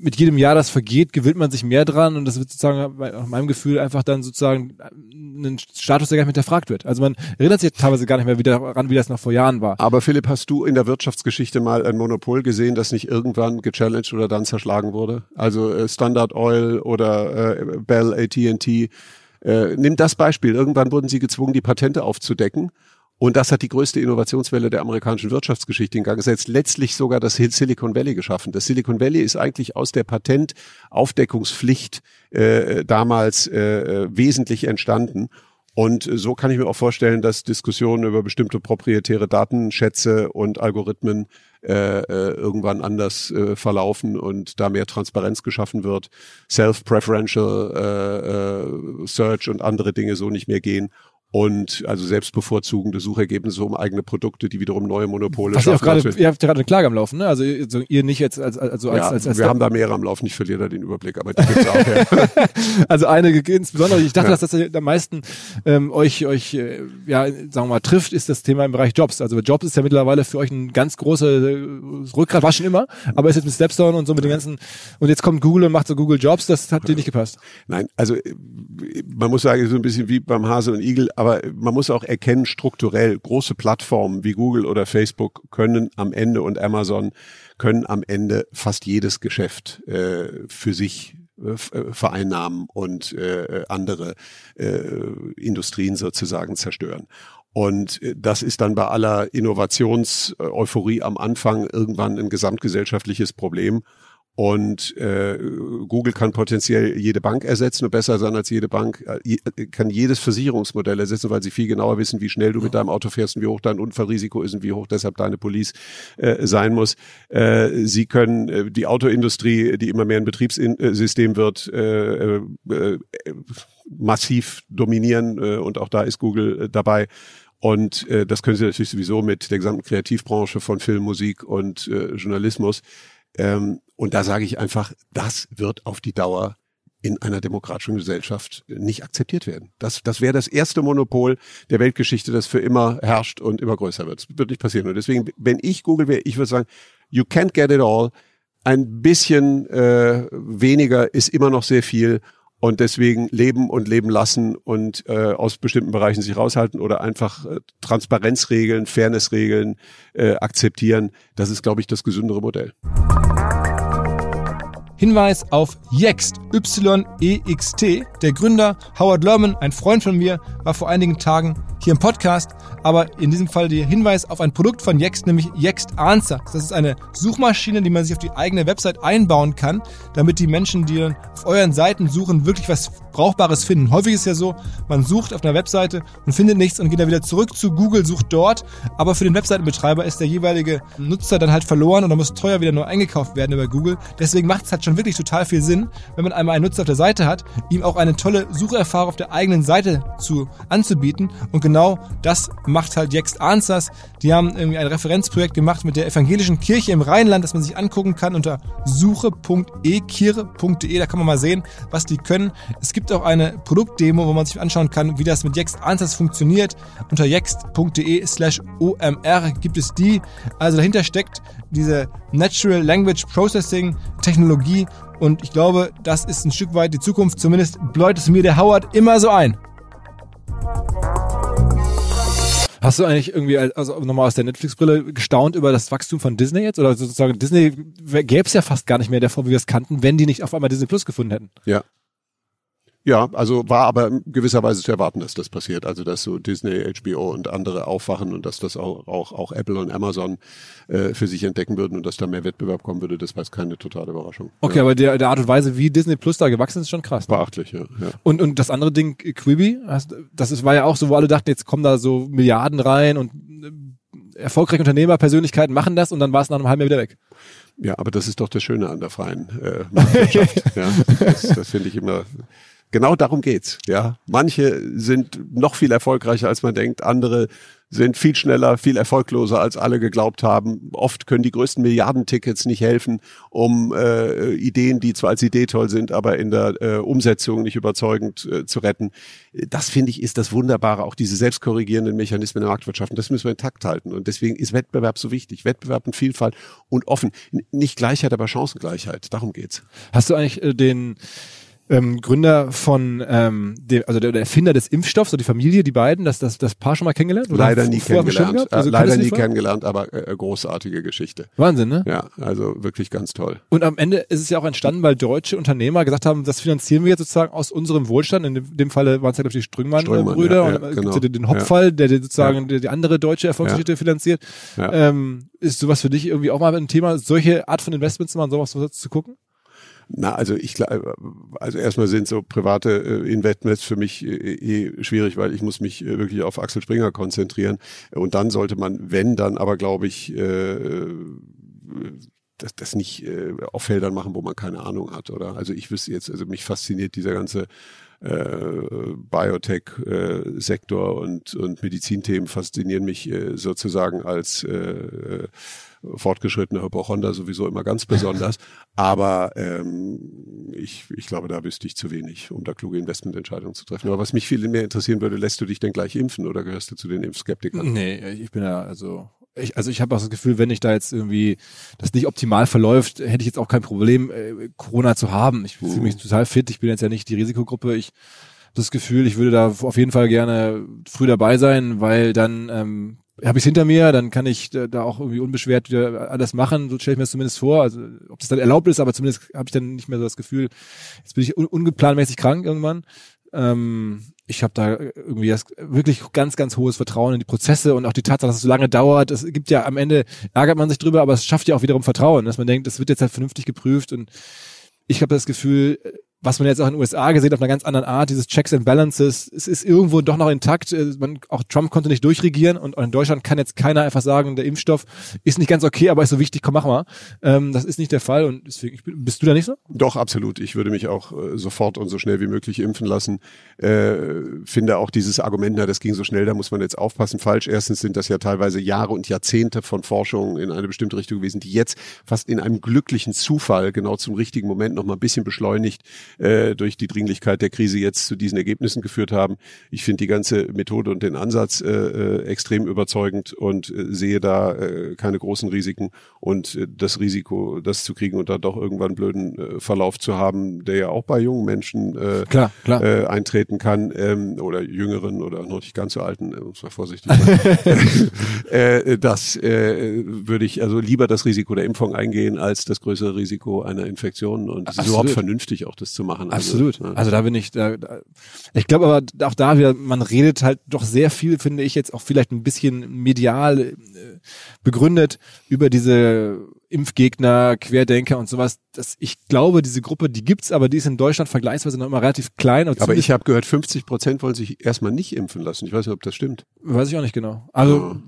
mit jedem Jahr, das vergeht, gewöhnt man sich mehr dran und das wird sozusagen nach meinem Gefühl einfach dann sozusagen ein Status, der gar nicht mehr hinterfragt wird. Also man erinnert sich teilweise gar nicht mehr wieder daran, wie das noch vor Jahren war. Aber Philipp, hast du in der Wirtschaftsgeschichte mal ein Monopol gesehen, das nicht irgendwann gechallenged oder dann zerschlagen wurde? Also äh, Standard Oil oder äh, Bell, AT&T. Äh, nimm das Beispiel. Irgendwann wurden sie gezwungen, die Patente aufzudecken. Und das hat die größte Innovationswelle der amerikanischen Wirtschaftsgeschichte in Gang gesetzt. Letztlich sogar das Silicon Valley geschaffen. Das Silicon Valley ist eigentlich aus der Patentaufdeckungspflicht äh, damals äh, wesentlich entstanden. Und so kann ich mir auch vorstellen, dass Diskussionen über bestimmte proprietäre Datenschätze und Algorithmen äh, äh, irgendwann anders äh, verlaufen und da mehr Transparenz geschaffen wird, Self-Preferential äh, äh, Search und andere Dinge so nicht mehr gehen und also selbstbevorzugende Suchergebnisse um eigene Produkte, die wiederum neue Monopole Was ihr auch schaffen. gerade, als wir- ihr habt gerade eine Klage am Laufen, ne? Also ihr, also ihr nicht jetzt als also als ja, als, als wir haben da mehrere am Laufen, ich verliere da den Überblick, aber die gibt's auch. Ja. also eine insbesondere, ich dachte, Ja. dass das am meisten ähm, euch euch äh, ja sagen wir mal trifft, ist das Thema im Bereich Jobs. Also Jobs ist ja mittlerweile für euch ein ganz großer äh, Rückgrat, war schon immer, aber ist jetzt mit Stepstone und so mit den ganzen und jetzt kommt Google und macht so Google Jobs, das hat dir nicht gepasst. Nein, also äh, man muss sagen, so ein bisschen wie beim Hase und Igel, aber man muss auch erkennen, strukturell große Plattformen wie Google oder Facebook können am Ende und Amazon können am Ende fast jedes Geschäft äh, für sich äh, äh, vereinnahmen und äh, andere äh, Industrien sozusagen zerstören. Und äh, das ist dann bei aller Innovations-Euphorie am Anfang irgendwann ein gesamtgesellschaftliches Problem. Und äh, Google kann potenziell jede Bank ersetzen und besser sein als jede Bank, äh, äh, kann jedes Versicherungsmodell ersetzen, weil sie viel genauer wissen, wie schnell du mit deinem Auto fährst und wie hoch dein Unfallrisiko ist und wie hoch deshalb deine Police äh, sein muss. Äh, sie können äh, die Autoindustrie, die immer mehr ein Betriebssystem wird, äh, äh, äh, massiv dominieren äh, und auch da ist Google äh, dabei. Und äh, das können sie natürlich sowieso mit der gesamten Kreativbranche von Film, Musik und äh, Journalismus. Ähm, und da sage ich einfach, das wird auf die Dauer in einer demokratischen Gesellschaft nicht akzeptiert werden. Das, das wäre das erste Monopol der Weltgeschichte, das für immer herrscht und immer größer wird. Das wird nicht passieren. Und deswegen, wenn ich Google wäre, ich würde sagen, you can't get it all. Ein bisschen äh, weniger ist immer noch sehr viel. Und deswegen leben und leben lassen und äh, aus bestimmten Bereichen sich raushalten oder einfach äh, Transparenzregeln, Fairnessregeln äh, akzeptieren. Das ist, glaube ich, das gesündere Modell. Hinweis auf Yext, Y-E-X-T. Der Gründer Howard Lerman, ein Freund von mir, war vor einigen Tagen hier im Podcast. aber in diesem Fall der Hinweis auf ein Produkt von Yext, nämlich Yext Answer. Das ist eine Suchmaschine, die man sich auf die eigene Website einbauen kann, damit die Menschen, die auf euren Seiten suchen, wirklich was Brauchbares finden. Häufig ist ja so, man sucht auf einer Webseite und findet nichts und geht dann wieder zurück zu Google, sucht dort, aber für den Webseitenbetreiber ist der jeweilige Nutzer dann halt verloren und dann muss teuer wieder neu eingekauft werden über Google. Deswegen macht es halt schon wirklich total viel Sinn, wenn man einmal einen Nutzer auf der Seite hat, ihm auch eine tolle Sucherfahrung auf der eigenen Seite zu, anzubieten. Und genau das macht halt Yext Answers. Die haben irgendwie ein Referenzprojekt gemacht mit der evangelischen Kirche im Rheinland, das man sich angucken kann unter suche.ekirche.de. Da kann man mal sehen, was die können. Es gibt auch eine Produktdemo, wo man sich anschauen kann, wie das mit Yext Answers funktioniert. Unter yext.de slash omr gibt es die. Also dahinter steckt diese Natural Language Processing Technologie und ich glaube, das ist ein Stück weit die Zukunft. Zumindest bläut es mir der Howard immer so ein. Hast du eigentlich irgendwie, also nochmal aus der Netflix-Brille gestaunt über das Wachstum von Disney jetzt? Oder sozusagen Disney gäbe es ja fast gar nicht mehr davor, wie wir es kannten, wenn die nicht auf einmal Disney Plus gefunden hätten. Ja. Ja, also war aber in gewisser Weise zu erwarten, dass das passiert. Also dass so Disney, HBO und andere aufwachen und dass das auch, auch, auch Apple und Amazon äh, für sich entdecken würden und dass da mehr Wettbewerb kommen würde, das war jetzt keine totale Überraschung. Okay, ja. aber der, der Art und Weise, wie Disney Plus da gewachsen ist, ist schon krass. Ne? Beachtlich, ja, ja. Und, und das andere Ding, Quibi, das ist, war ja auch so, wo alle dachten, jetzt kommen da so Milliarden rein und äh, erfolgreiche Unternehmerpersönlichkeiten machen das und dann war es nach einem halben Jahr wieder weg. Ja, aber das ist doch das Schöne an der freien äh, Marktwirtschaft. ja, das, das finde ich immer genau darum geht's. Ja, manche sind noch viel erfolgreicher als man denkt, andere sind viel schneller, viel erfolgloser als alle geglaubt haben. Oft können die größten Milliardentickets nicht helfen, um äh, Ideen, die zwar als Idee toll sind, aber in der äh, Umsetzung nicht überzeugend äh, zu retten. Das finde ich ist das Wunderbare, auch diese selbstkorrigierenden Mechanismen der Marktwirtschaft. Und das müssen wir intakt halten. Und deswegen ist Wettbewerb so wichtig. Wettbewerb und Vielfalt und offen. Nicht Gleichheit, aber Chancengleichheit. Darum geht's. Hast du eigentlich äh, den ähm, Gründer von, ähm, dem, also der, der Erfinder des Impfstoffs, so die Familie, die beiden, das, das, das Paar schon mal kennengelernt? Oder leider nie kennengelernt. Also leider nie kennengelernt, aber äh, großartige Geschichte. Wahnsinn, ne? Ja, also wirklich ganz toll. Und am Ende ist es ja auch entstanden, weil deutsche Unternehmer gesagt haben, das finanzieren wir jetzt sozusagen aus unserem Wohlstand. In dem, dem Falle waren es ja, glaube ich, die Strüngmann-Brüder. Ja, ja, und genau. den, den Hopfall, der, sozusagen ja. die, die andere deutsche Erfolgsgeschichte finanziert. Ähm, ist sowas für dich irgendwie auch mal ein Thema, solche Art von Investments zu machen, sowas zu gucken? Na, also ich also erstmal sind so private äh, Investments für mich äh, eh schwierig, weil ich muss mich äh, wirklich auf Axel Springer konzentrieren. Und dann sollte man, wenn dann, aber glaube ich, äh, das, das nicht äh, auf Feldern machen, wo man keine Ahnung hat, oder? Also ich wüsste jetzt, also mich fasziniert dieser ganze äh, Biotech-Sektor äh, und, und Medizinthemen faszinieren mich äh, sozusagen als äh, fortgeschrittene Hypochonder sowieso immer ganz besonders. Aber ähm, ich, ich glaube, da wüsste ich zu wenig, um da kluge Investmententscheidungen zu treffen. Aber was mich viel mehr interessieren würde, lässt du dich denn gleich impfen oder gehörst du zu den Impfskeptikern? Nee, ich bin ja also ich, also ich habe auch das Gefühl, wenn ich da jetzt irgendwie das nicht optimal verläuft, hätte ich jetzt auch kein Problem, äh, Corona zu haben. Ich fühle mich mhm. total fit. Ich bin jetzt ja nicht die Risikogruppe. Ich das Gefühl, ich würde da auf jeden Fall gerne früh dabei sein, weil dann ähm, habe ich hinter mir, dann kann ich da auch irgendwie unbeschwert wieder alles machen, so stelle ich mir das zumindest vor. Also ob das dann erlaubt ist, aber zumindest habe ich dann nicht mehr so das Gefühl, jetzt bin ich un ungeplanmäßig krank irgendwann. Ähm, ich habe da irgendwie das wirklich ganz, ganz hohes Vertrauen in die Prozesse und auch die Tatsache, dass es so lange dauert. Es gibt ja am Ende, ärgert man sich drüber, aber es schafft ja auch wiederum Vertrauen, dass man denkt, es wird jetzt halt vernünftig geprüft und ich habe das Gefühl, was man jetzt auch in den USA gesehen auf einer ganz anderen Art, dieses Checks and Balances, es ist irgendwo doch noch intakt. Äh, man, auch Trump konnte nicht durchregieren und in Deutschland kann jetzt keiner einfach sagen, der Impfstoff ist nicht ganz okay, aber ist so wichtig, komm, mach mal. Ähm, das ist nicht der Fall und deswegen, bist du da nicht so? Doch, absolut. Ich würde mich auch äh, sofort und so schnell wie möglich impfen lassen. Äh, finde auch dieses Argument, na, das ging so schnell, da muss man jetzt aufpassen, falsch. Erstens sind das ja teilweise Jahre und Jahrzehnte von Forschung in eine bestimmte Richtung gewesen, die jetzt fast in einem glücklichen Zufall genau zum richtigen Moment noch mal ein bisschen beschleunigt äh, durch die Dringlichkeit der Krise jetzt zu diesen Ergebnissen geführt haben. Ich finde die ganze Methode und den Ansatz äh, äh, extrem überzeugend und äh, sehe da äh, keine großen Risiken und äh, das Risiko, das zu kriegen und dann doch irgendwann einen blöden äh, Verlauf zu haben, der ja auch bei jungen Menschen äh, klar, klar. Äh, eintreten kann ähm, oder jüngeren oder noch nicht ganz so alten, äh, muss man vorsichtig sein. äh, das äh, würde ich also lieber das Risiko der Impfung eingehen als das größere Risiko einer Infektion und es ist überhaupt vernünftig auch das zu machen. Absolut. Also, also da bin ich, da, da ich glaube aber auch da wieder, man redet halt doch sehr viel, finde ich jetzt auch vielleicht ein bisschen medial äh, begründet über diese Impfgegner, Querdenker und sowas. Das, ich glaube, diese Gruppe, die gibt's, aber die ist in Deutschland vergleichsweise noch immer relativ klein. aber ich habe gehört, 50 Prozent wollen sich erstmal nicht impfen lassen. Ich weiß nicht, ob das stimmt. Weiß ich auch nicht genau. Also ja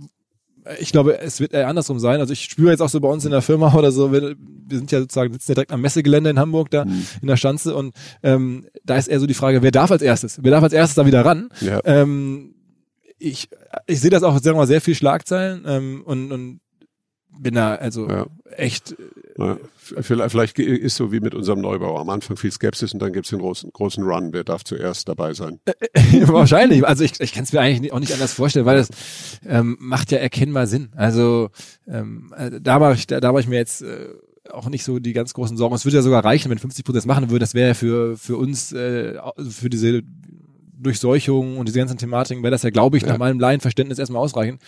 ich glaube, es wird eher andersrum sein. Also ich spüre jetzt auch so bei uns in der Firma oder so, wir, wir sind ja sozusagen, sitzen ja direkt am Messegelände in Hamburg da mhm. in der Schanze und ähm, da ist eher so die Frage, wer darf als erstes? Wer darf als erstes da wieder ran? Ja. Ähm, ich, ich sehe das auch sagen wir mal, sehr viel Schlagzeilen ähm, und, und bin da also ja. echt ja, vielleicht ist so wie mit unserem Neubau. Am Anfang viel Skepsis und dann gibt's den großen, großen Run. Wer darf zuerst dabei sein? Wahrscheinlich. Also ich, ich kann es mir eigentlich auch nicht anders vorstellen, weil das ähm, macht ja erkennbar Sinn. Also ähm, äh, da war ich, da, da war ich mir jetzt äh, auch nicht so die ganz großen Sorgen. Es würde ja sogar reichen, wenn 50 Prozent machen würden. Das wäre ja für, für uns, äh, für diese Durchseuchung und diese ganzen Thematiken, wäre das ja, glaube ich, ja. nach meinem Laienverständnis erstmal ausreichend.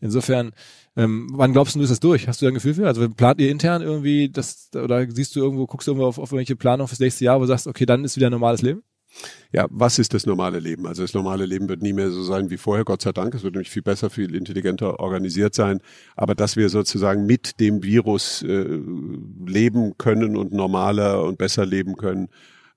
Insofern ähm, wann glaubst du, ist das durch? Hast du da ein Gefühl für? Also plant ihr intern irgendwie das, oder siehst du irgendwo, guckst du irgendwo auf, auf irgendwelche Planung fürs nächste Jahr, wo du sagst, okay, dann ist wieder ein normales Leben? Ja, was ist das normale Leben? Also das normale Leben wird nie mehr so sein wie vorher, Gott sei Dank. Es wird nämlich viel besser, viel intelligenter organisiert sein. Aber dass wir sozusagen mit dem Virus äh, leben können und normaler und besser leben können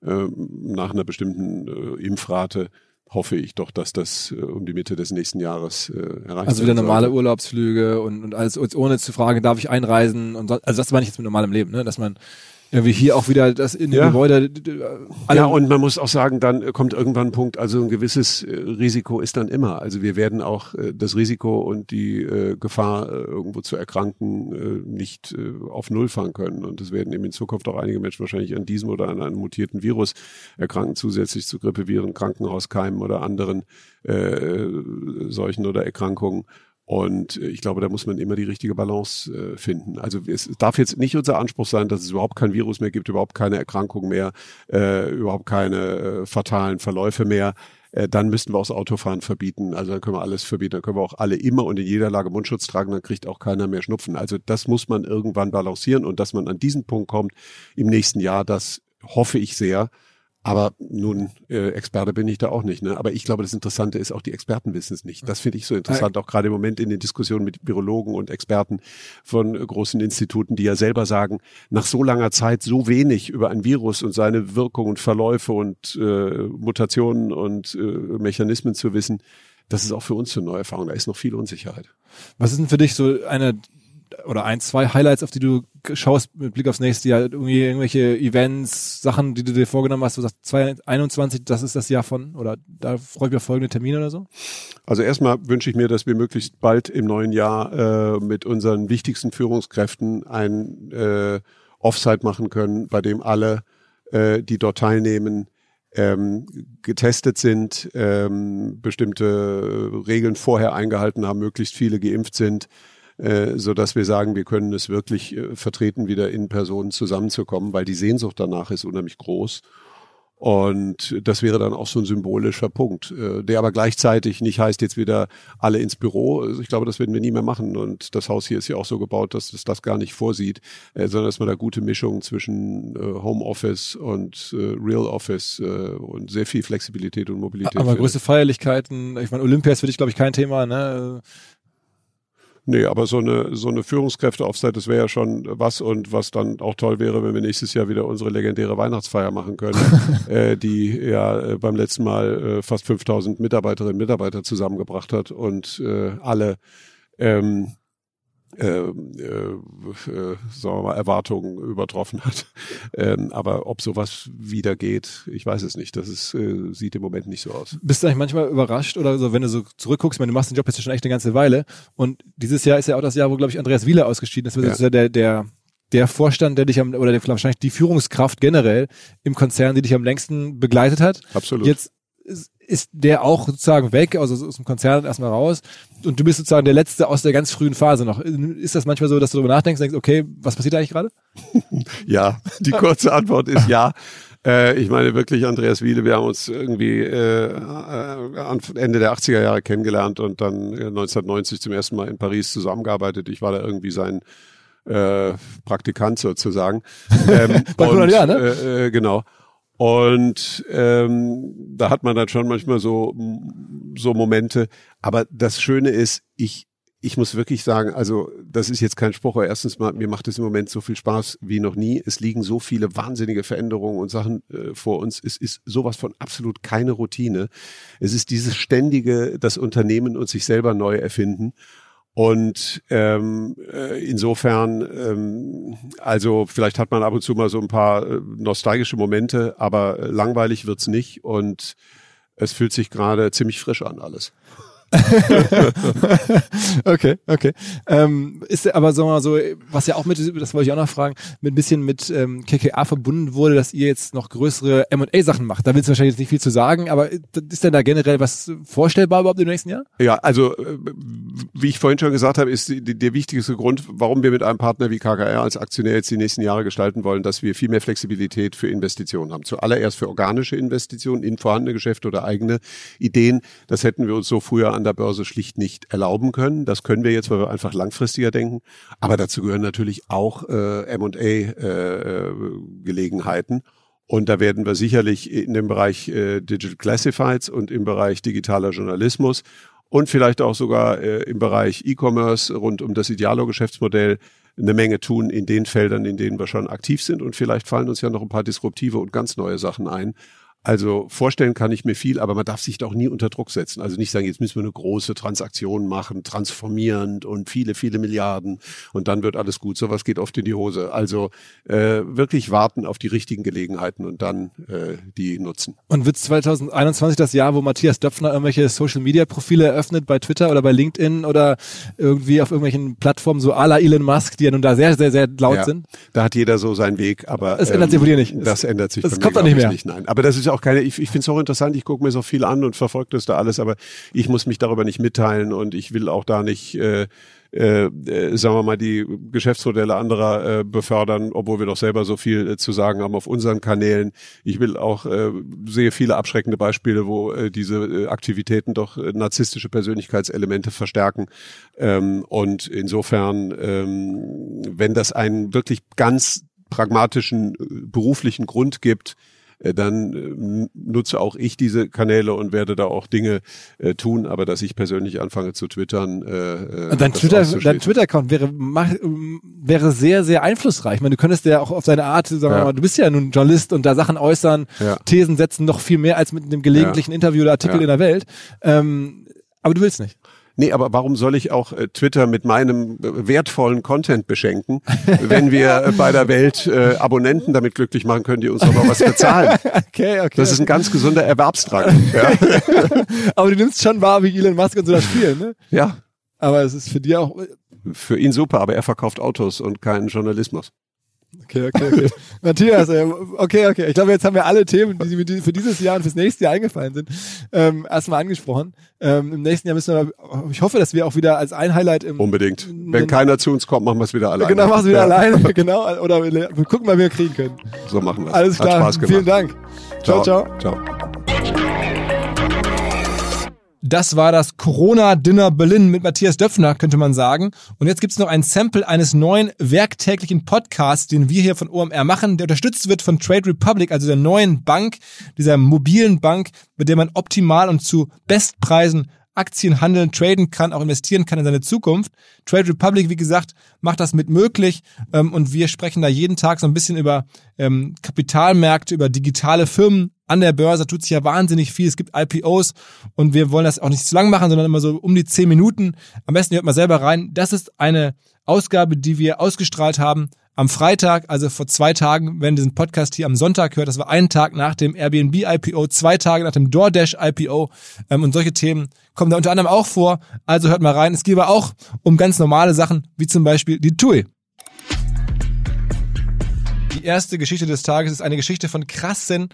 äh, nach einer bestimmten äh, Impfrate, hoffe ich doch, dass das äh, um die Mitte des nächsten Jahres äh, erreicht Also wieder normale Urlaubsflüge und, und alles ohne zu fragen, darf ich einreisen und so, also das meine ich jetzt mit normalem Leben, ne? dass man irgendwie hier auch wieder das in dem ja. Gebäude. ja, und man muss auch sagen, dann kommt irgendwann ein Punkt, also ein gewisses äh, Risiko ist dann immer. Also wir werden auch äh, das Risiko und die äh, Gefahr, irgendwo zu erkranken, nicht auf Null fahren können. Und es werden eben in Zukunft auch einige Menschen wahrscheinlich an diesem oder an einem mutierten Virus erkranken, zusätzlich zu Grippeviren, Krankenhauskeimen oder anderen äh, Seuchen oder Erkrankungen. Und äh, ich glaube, da muss man immer die richtige Balance äh, finden. Also es darf jetzt nicht unser Anspruch sein, dass es überhaupt kein Virus mehr gibt, überhaupt keine Erkrankung mehr, äh, überhaupt keine äh, fatalen Verläufe mehr. Äh, dann müssten wir auch das Autofahren verbieten. Also dann können wir alles verbieten. Dann können wir auch alle immer und in jeder Lage Mundschutz tragen, dann kriegt auch keiner mehr Schnupfen. Also das muss man irgendwann balancieren und dass man an diesen Punkt kommt im nächsten Jahr, das hoffe ich sehr. Aber nun, äh, Experte bin ich da auch nicht. Ne? Aber ich glaube, das Interessante ist auch, die Experten wissen es nicht. Das finde ich so interessant, auch gerade im Moment in den Diskussionen mit Virologen und Experten von äh, großen Instituten, die ja selber sagen, nach so langer Zeit so wenig über ein Virus und seine Wirkung und Verläufe und äh, Mutationen und äh, Mechanismen zu wissen, das ist auch für uns eine neue Erfahrung. Da ist noch viel Unsicherheit. Was ist denn für dich so eine oder ein, zwei Highlights, auf die du schaust mit Blick aufs nächste Jahr? Irgendwie irgendwelche Events, Sachen, die du dir vorgenommen hast, du sagst 2021, das ist das Jahr von oder da freue ich mich auf folgende Termine oder so? Also erstmal wünsche ich mir, dass wir möglichst bald im neuen Jahr äh, mit unseren wichtigsten Führungskräften ein äh, Offsite machen können, bei dem alle, äh, die dort teilnehmen, ähm, getestet sind, ähm, bestimmte Regeln vorher eingehalten haben, möglichst viele geimpft sind so dass wir sagen, wir können es wirklich äh, vertreten, wieder in Personen zusammenzukommen, weil die Sehnsucht danach ist unheimlich groß. Und das wäre dann auch so ein symbolischer Punkt, äh, der aber gleichzeitig nicht heißt, jetzt wieder alle ins Büro. Also ich glaube, das werden wir nie mehr machen. Und das Haus hier ist ja auch so gebaut, dass es das gar nicht vorsieht, äh, sondern dass man da gute Mischung zwischen äh, Homeoffice und Real Office und sehr viel Flexibilität und Mobilität. Aber größte Feierlichkeiten, ich meine, Olympia ist für dich, glaube ich, kein Thema, ne? Nee, aber so eine, so eine Führungskräfte-Offsite, das wäre ja schon was und was dann auch toll wäre, wenn wir nächstes Jahr wieder unsere legendäre Weihnachtsfeier machen können, äh, die ja äh, beim letzten Mal äh, fast 5000 Mitarbeiterinnen und Mitarbeiter zusammengebracht hat und äh, alle ähm, äh, äh, äh, sagen wir mal, Erwartungen übertroffen hat. Ähm, aber ob sowas wieder geht, ich weiß es nicht. Das ist, äh, sieht im Moment nicht so aus. Bist du eigentlich manchmal überrascht oder so, wenn du so zurückguckst, meine, du machst den Job jetzt schon echt eine ganze Weile und dieses Jahr ist ja auch das Jahr, wo, glaube ich, Andreas Wieler ausgeschieden ist. Das ist ja der, der der Vorstand, der dich am, oder der, wahrscheinlich die Führungskraft generell im Konzern, die dich am längsten begleitet hat. Absolut. Jetzt ist der auch sozusagen weg, also aus dem Konzern erstmal raus und du bist sozusagen der Letzte aus der ganz frühen Phase noch. Ist das manchmal so, dass du darüber nachdenkst und denkst, okay, was passiert eigentlich gerade? ja, die kurze Antwort ist ja. Äh, ich meine wirklich, Andreas Wiele, wir haben uns irgendwie äh, äh Ende der 80er Jahre kennengelernt und dann 1990 zum ersten Mal in Paris zusammengearbeitet. Ich war da irgendwie sein äh, Praktikant sozusagen. Ähm, Bei 100 Jahren, ne? Äh, äh, genau. Und ähm, da hat man dann schon manchmal so, so Momente. Aber das Schöne ist, ich, ich muss wirklich sagen, also das ist jetzt kein Spruch, aber erstens mal, mir macht es im Moment so viel Spaß wie noch nie. Es liegen so viele wahnsinnige Veränderungen und Sachen äh, vor uns. Es ist sowas von absolut keine Routine. Es ist dieses ständige, das Unternehmen und sich selber neu erfinden. Und ähm, äh, insofern, ähm, also vielleicht hat man ab und zu mal so ein paar äh, nostalgische Momente, aber langweilig wird's nicht und es fühlt sich gerade ziemlich frisch an alles. okay, okay. Ähm, ist aber so mal so, was ja auch mit, das wollte ich auch noch fragen, mit ein bisschen mit ähm, KKA verbunden wurde, dass ihr jetzt noch größere M&A-Sachen macht. Da willst du wahrscheinlich jetzt nicht viel zu sagen, aber ist denn da generell was vorstellbar überhaupt im nächsten Jahr? Ja, also äh, wie ich vorhin schon gesagt habe, ist die, der wichtigste Grund, warum wir mit einem Partner wie KKR als Aktionär jetzt die nächsten Jahre gestalten wollen, dass wir viel mehr Flexibilität für Investitionen haben. Zuallererst für organische Investitionen in vorhandene Geschäfte oder eigene Ideen. Das hätten wir uns so früher an der Börse schlicht nicht erlauben können. Das können wir jetzt, weil wir einfach langfristiger denken. Aber dazu gehören natürlich auch äh, M&A-Gelegenheiten. Äh, und da werden wir sicherlich in dem Bereich äh, Digital Classifieds und im Bereich digitaler Journalismus und vielleicht auch sogar äh, im Bereich E-Commerce rund um das Idealo-Geschäftsmodell eine Menge tun in den Feldern, in denen wir schon aktiv sind. Und vielleicht fallen uns ja noch ein paar disruptive und ganz neue Sachen ein. Also vorstellen kann ich mir viel, aber man darf sich doch nie unter Druck setzen. Also nicht sagen, jetzt müssen wir eine große Transaktion machen, transformierend und viele, viele Milliarden und dann wird alles gut. Sowas geht oft in die Hose. Also äh, wirklich warten auf die richtigen Gelegenheiten und dann äh, die nutzen. Und wird 2021 das Jahr, wo Matthias Döpfner irgendwelche Social-Media-Profile eröffnet bei Twitter oder bei LinkedIn oder irgendwie auf irgendwelchen Plattformen so à la Elon Musk, die ja nun da sehr, sehr, sehr laut ja, sind? Da hat jeder so seinen Weg, aber es ähm, ändert sich wohl dir nicht. Das ändert sich. Das kommt doch nicht mehr. Nicht, nein, aber das ist auch keine, ich, ich finde es auch interessant, ich gucke mir so viel an und verfolge das da alles, aber ich muss mich darüber nicht mitteilen und ich will auch da nicht, äh, äh, äh, sagen wir mal, die Geschäftsmodelle anderer äh, befördern, obwohl wir doch selber so viel äh, zu sagen haben auf unseren Kanälen. Ich will auch, äh, sehe viele abschreckende Beispiele, wo äh, diese äh, Aktivitäten doch äh, narzisstische Persönlichkeitselemente verstärken. Ähm, und insofern, ähm, wenn das einen wirklich ganz pragmatischen äh, beruflichen Grund gibt, dann äh, nutze auch ich diese Kanäle und werde da auch Dinge äh, tun, aber dass ich persönlich anfange zu twittern. Äh, dein Twitter, dein Twitter-Account wäre wäre sehr sehr einflussreich. Ich meine, du könntest ja auch auf seine Art, sagen wir mal, du bist ja nun Journalist und da Sachen äußern, ja. Thesen setzen, noch viel mehr als mit einem gelegentlichen ja. Interview oder Artikel in der Welt. Ähm, aber du willst nicht. Nee, aber warum soll ich auch äh, Twitter mit meinem äh, wertvollen Content beschenken, wenn wir äh, bei der Welt äh, Abonnenten damit glücklich machen können, die uns auch noch was bezahlen? okay, okay. Das ist ein ganz gesunder Erwerbsdrang. ja. aber du nimmst schon wahr, wie Elon Musk und so das spielen, ne? Ja. Aber es ist für die auch. Für ihn super, aber er verkauft Autos und keinen Journalismus. Okay, okay, okay. Matthias, äh, okay, okay. Ich glaube, jetzt haben wir alle Themen, die für dieses Jahr und fürs nächste Jahr eingefallen sind, ähm, erstmal angesprochen. Ähm, Im nächsten Jahr müssen wir, ich hoffe, dass wir auch wieder als ein Highlight im Unbedingt. Wenn keiner zu uns kommt, machen wir es wieder alleine. Genau, machen wir es wieder alleine, genau. Oder wir, wir gucken mal, wie wir kriegen können. So machen wir es. Alles klar. Hat Spaß gemacht. Vielen Dank. ciao. Ciao. ciao. Das war das Corona-Dinner Berlin mit Matthias Döpfner, könnte man sagen. Und jetzt gibt's noch ein Sample eines neuen werktäglichen Podcasts, den wir hier von OMR machen, der unterstützt wird von Trade Republic, also der neuen Bank, dieser mobilen Bank, mit der man optimal und zu Bestpreisen Aktien handeln, traden kann, auch investieren kann in seine Zukunft. Trade Republic, wie gesagt, macht das mit möglich ähm, und wir sprechen da jeden Tag so ein bisschen über ähm, Kapitalmärkte, über digitale Firmen an der Börse. tut sich ja wahnsinnig viel. Es gibt IPOs und wir wollen das auch nicht zu lang machen, sondern immer so um die zehn Minuten. Am besten hört mal selber rein. Das ist eine Ausgabe, die wir ausgestrahlt haben am Freitag, also vor zwei Tagen, wenn diesen Podcast hier am Sonntag hört, das war einen Tag nach dem Airbnb IPO, zwei Tage nach dem DoorDash IPO ähm, und solche Themen kommen da unter anderem auch vor. Also hört mal rein. Es geht aber auch um ganz normale Sachen, wie zum Beispiel die TUI. Die erste Geschichte des Tages ist eine Geschichte von krassen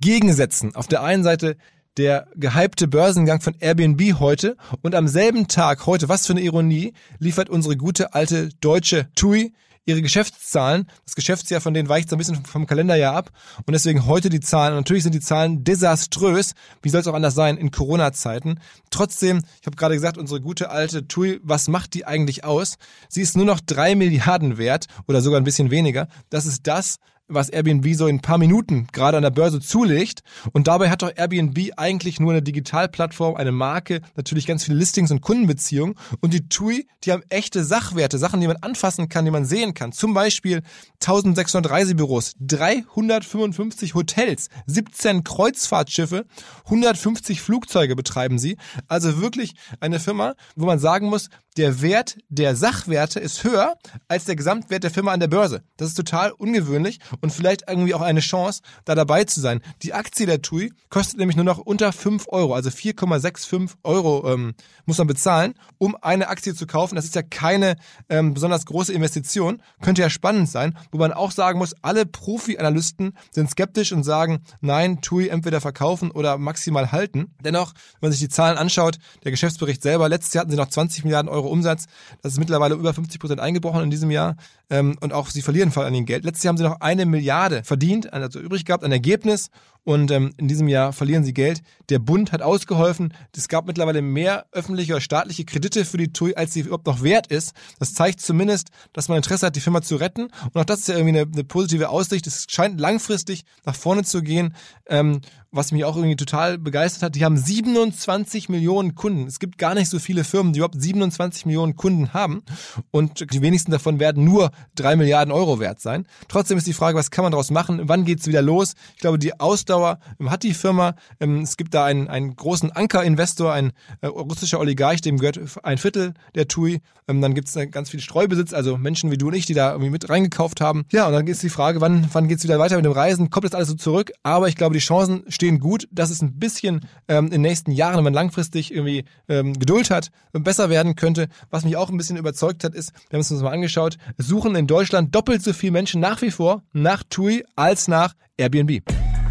Gegensätzen. Auf der einen Seite der gehypte Börsengang von Airbnb heute und am selben Tag heute, was für eine Ironie, liefert unsere gute alte deutsche TUI ihre Geschäftszahlen. Das Geschäftsjahr von denen weicht so ein bisschen vom Kalenderjahr ab und deswegen heute die Zahlen. Und natürlich sind die Zahlen desaströs. Wie soll es auch anders sein in Corona-Zeiten? Trotzdem, ich habe gerade gesagt, unsere gute alte TUI, was macht die eigentlich aus? Sie ist nur noch drei Milliarden wert oder sogar ein bisschen weniger. Das ist das, was Airbnb so in ein paar Minuten gerade an der Börse zulegt. Und dabei hat doch Airbnb eigentlich nur eine Digitalplattform, eine Marke, natürlich ganz viele Listings und Kundenbeziehungen. Und die TUI, die haben echte Sachwerte, Sachen, die man anfassen kann, die man sehen kann. Zum Beispiel 1600 Reisebüros, 355 Hotels, 17 Kreuzfahrtschiffe, 150 Flugzeuge betreiben sie. Also wirklich eine Firma, wo man sagen muss, der Wert der Sachwerte ist höher als der Gesamtwert der Firma an der Börse. Das ist total ungewöhnlich und vielleicht irgendwie auch eine Chance, da dabei zu sein. Die Aktie der TUI kostet nämlich nur noch unter 5 Euro, also 4,65 Euro ähm, muss man bezahlen, um eine Aktie zu kaufen. Das ist ja keine ähm, besonders große Investition, könnte ja spannend sein, wo man auch sagen muss, alle Profi-Analysten sind skeptisch und sagen, nein, TUI entweder verkaufen oder maximal halten. Dennoch, wenn man sich die Zahlen anschaut, der Geschäftsbericht selber, letztes Jahr hatten sie noch 20 Milliarden Euro Umsatz, das ist mittlerweile über 50 Prozent eingebrochen in diesem Jahr und auch sie verlieren vor allem Geld. Letztes Jahr haben sie noch eine Milliarde verdient, also übrig gehabt, ein Ergebnis und ähm, in diesem Jahr verlieren sie Geld. Der Bund hat ausgeholfen. Es gab mittlerweile mehr öffentliche oder staatliche Kredite für die TUI, als sie überhaupt noch wert ist. Das zeigt zumindest, dass man Interesse hat, die Firma zu retten. Und auch das ist ja irgendwie eine, eine positive Aussicht. Es scheint langfristig nach vorne zu gehen. Ähm, was mich auch irgendwie total begeistert hat, die haben 27 Millionen Kunden. Es gibt gar nicht so viele Firmen, die überhaupt 27 Millionen Kunden haben. Und die wenigsten davon werden nur drei Milliarden Euro wert sein. Trotzdem ist die Frage, was kann man daraus machen? Wann geht's wieder los? Ich glaube, die Ausdauer hat die Firma. Ähm, es gibt da einen, einen großen Ankerinvestor, ein äh, russischer Oligarch, dem gehört ein Viertel der TUI. Ähm, dann gibt's ganz viel Streubesitz, also Menschen wie du und ich, die da irgendwie mit reingekauft haben. Ja, und dann ist die Frage, wann, wann geht's wieder weiter mit dem Reisen? Kommt das alles so zurück? Aber ich glaube, die Chancen stehen gut, dass es ein bisschen ähm, in den nächsten Jahren, wenn man langfristig irgendwie ähm, Geduld hat, besser werden könnte. Was mich auch ein bisschen überzeugt hat, ist, wir haben es uns mal angeschaut, suchen in Deutschland doppelt so viele Menschen nach wie vor nach TUI als nach Airbnb.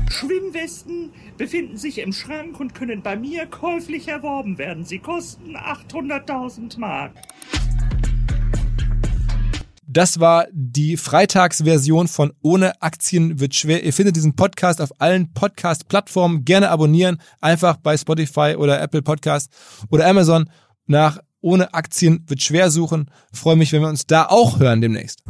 Schwimmwesten befinden sich im Schrank und können bei mir käuflich erworben werden. Sie kosten 800.000 Mark. Das war die Freitagsversion von Ohne Aktien wird schwer. Ihr findet diesen Podcast auf allen Podcast-Plattformen. Gerne abonnieren. Einfach bei Spotify oder Apple Podcast oder Amazon nach Ohne Aktien wird schwer suchen. freue mich, wenn wir uns da auch hören demnächst.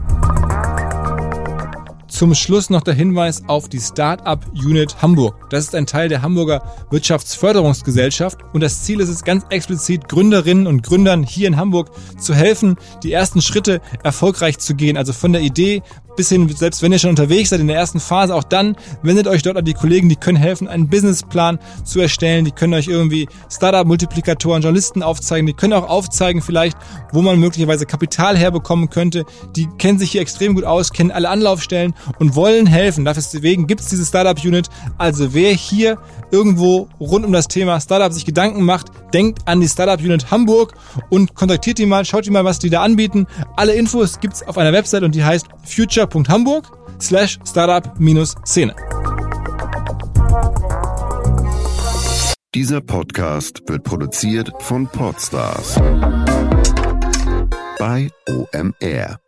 Zum Schluss noch der Hinweis auf die Startup Unit Hamburg. Das ist ein Teil der Hamburger Wirtschaftsförderungsgesellschaft und das Ziel ist es ganz explizit, Gründerinnen und Gründern hier in Hamburg zu helfen, die ersten Schritte erfolgreich zu gehen. Also von der Idee bis hin, selbst wenn ihr schon unterwegs seid in der ersten Phase, auch dann wendet euch dort an die Kollegen, die können helfen, einen Businessplan zu erstellen, die können euch irgendwie Startup-Multiplikatoren, Journalisten aufzeigen, die können auch aufzeigen vielleicht, wo man möglicherweise Kapital herbekommen könnte. Die kennen sich hier extrem gut aus, kennen alle Anlaufstellen und wollen helfen. Deswegen gibt es diese Startup-Unit. Also wer hier irgendwo rund um das Thema Startup sich Gedanken macht, denkt an die Startup-Unit Hamburg und kontaktiert die mal, schaut die mal, was die da anbieten. Alle Infos gibt's auf einer Website und die heißt future.hamburg slash startup-szene. Dieser Podcast wird produziert von Podstars bei OMR.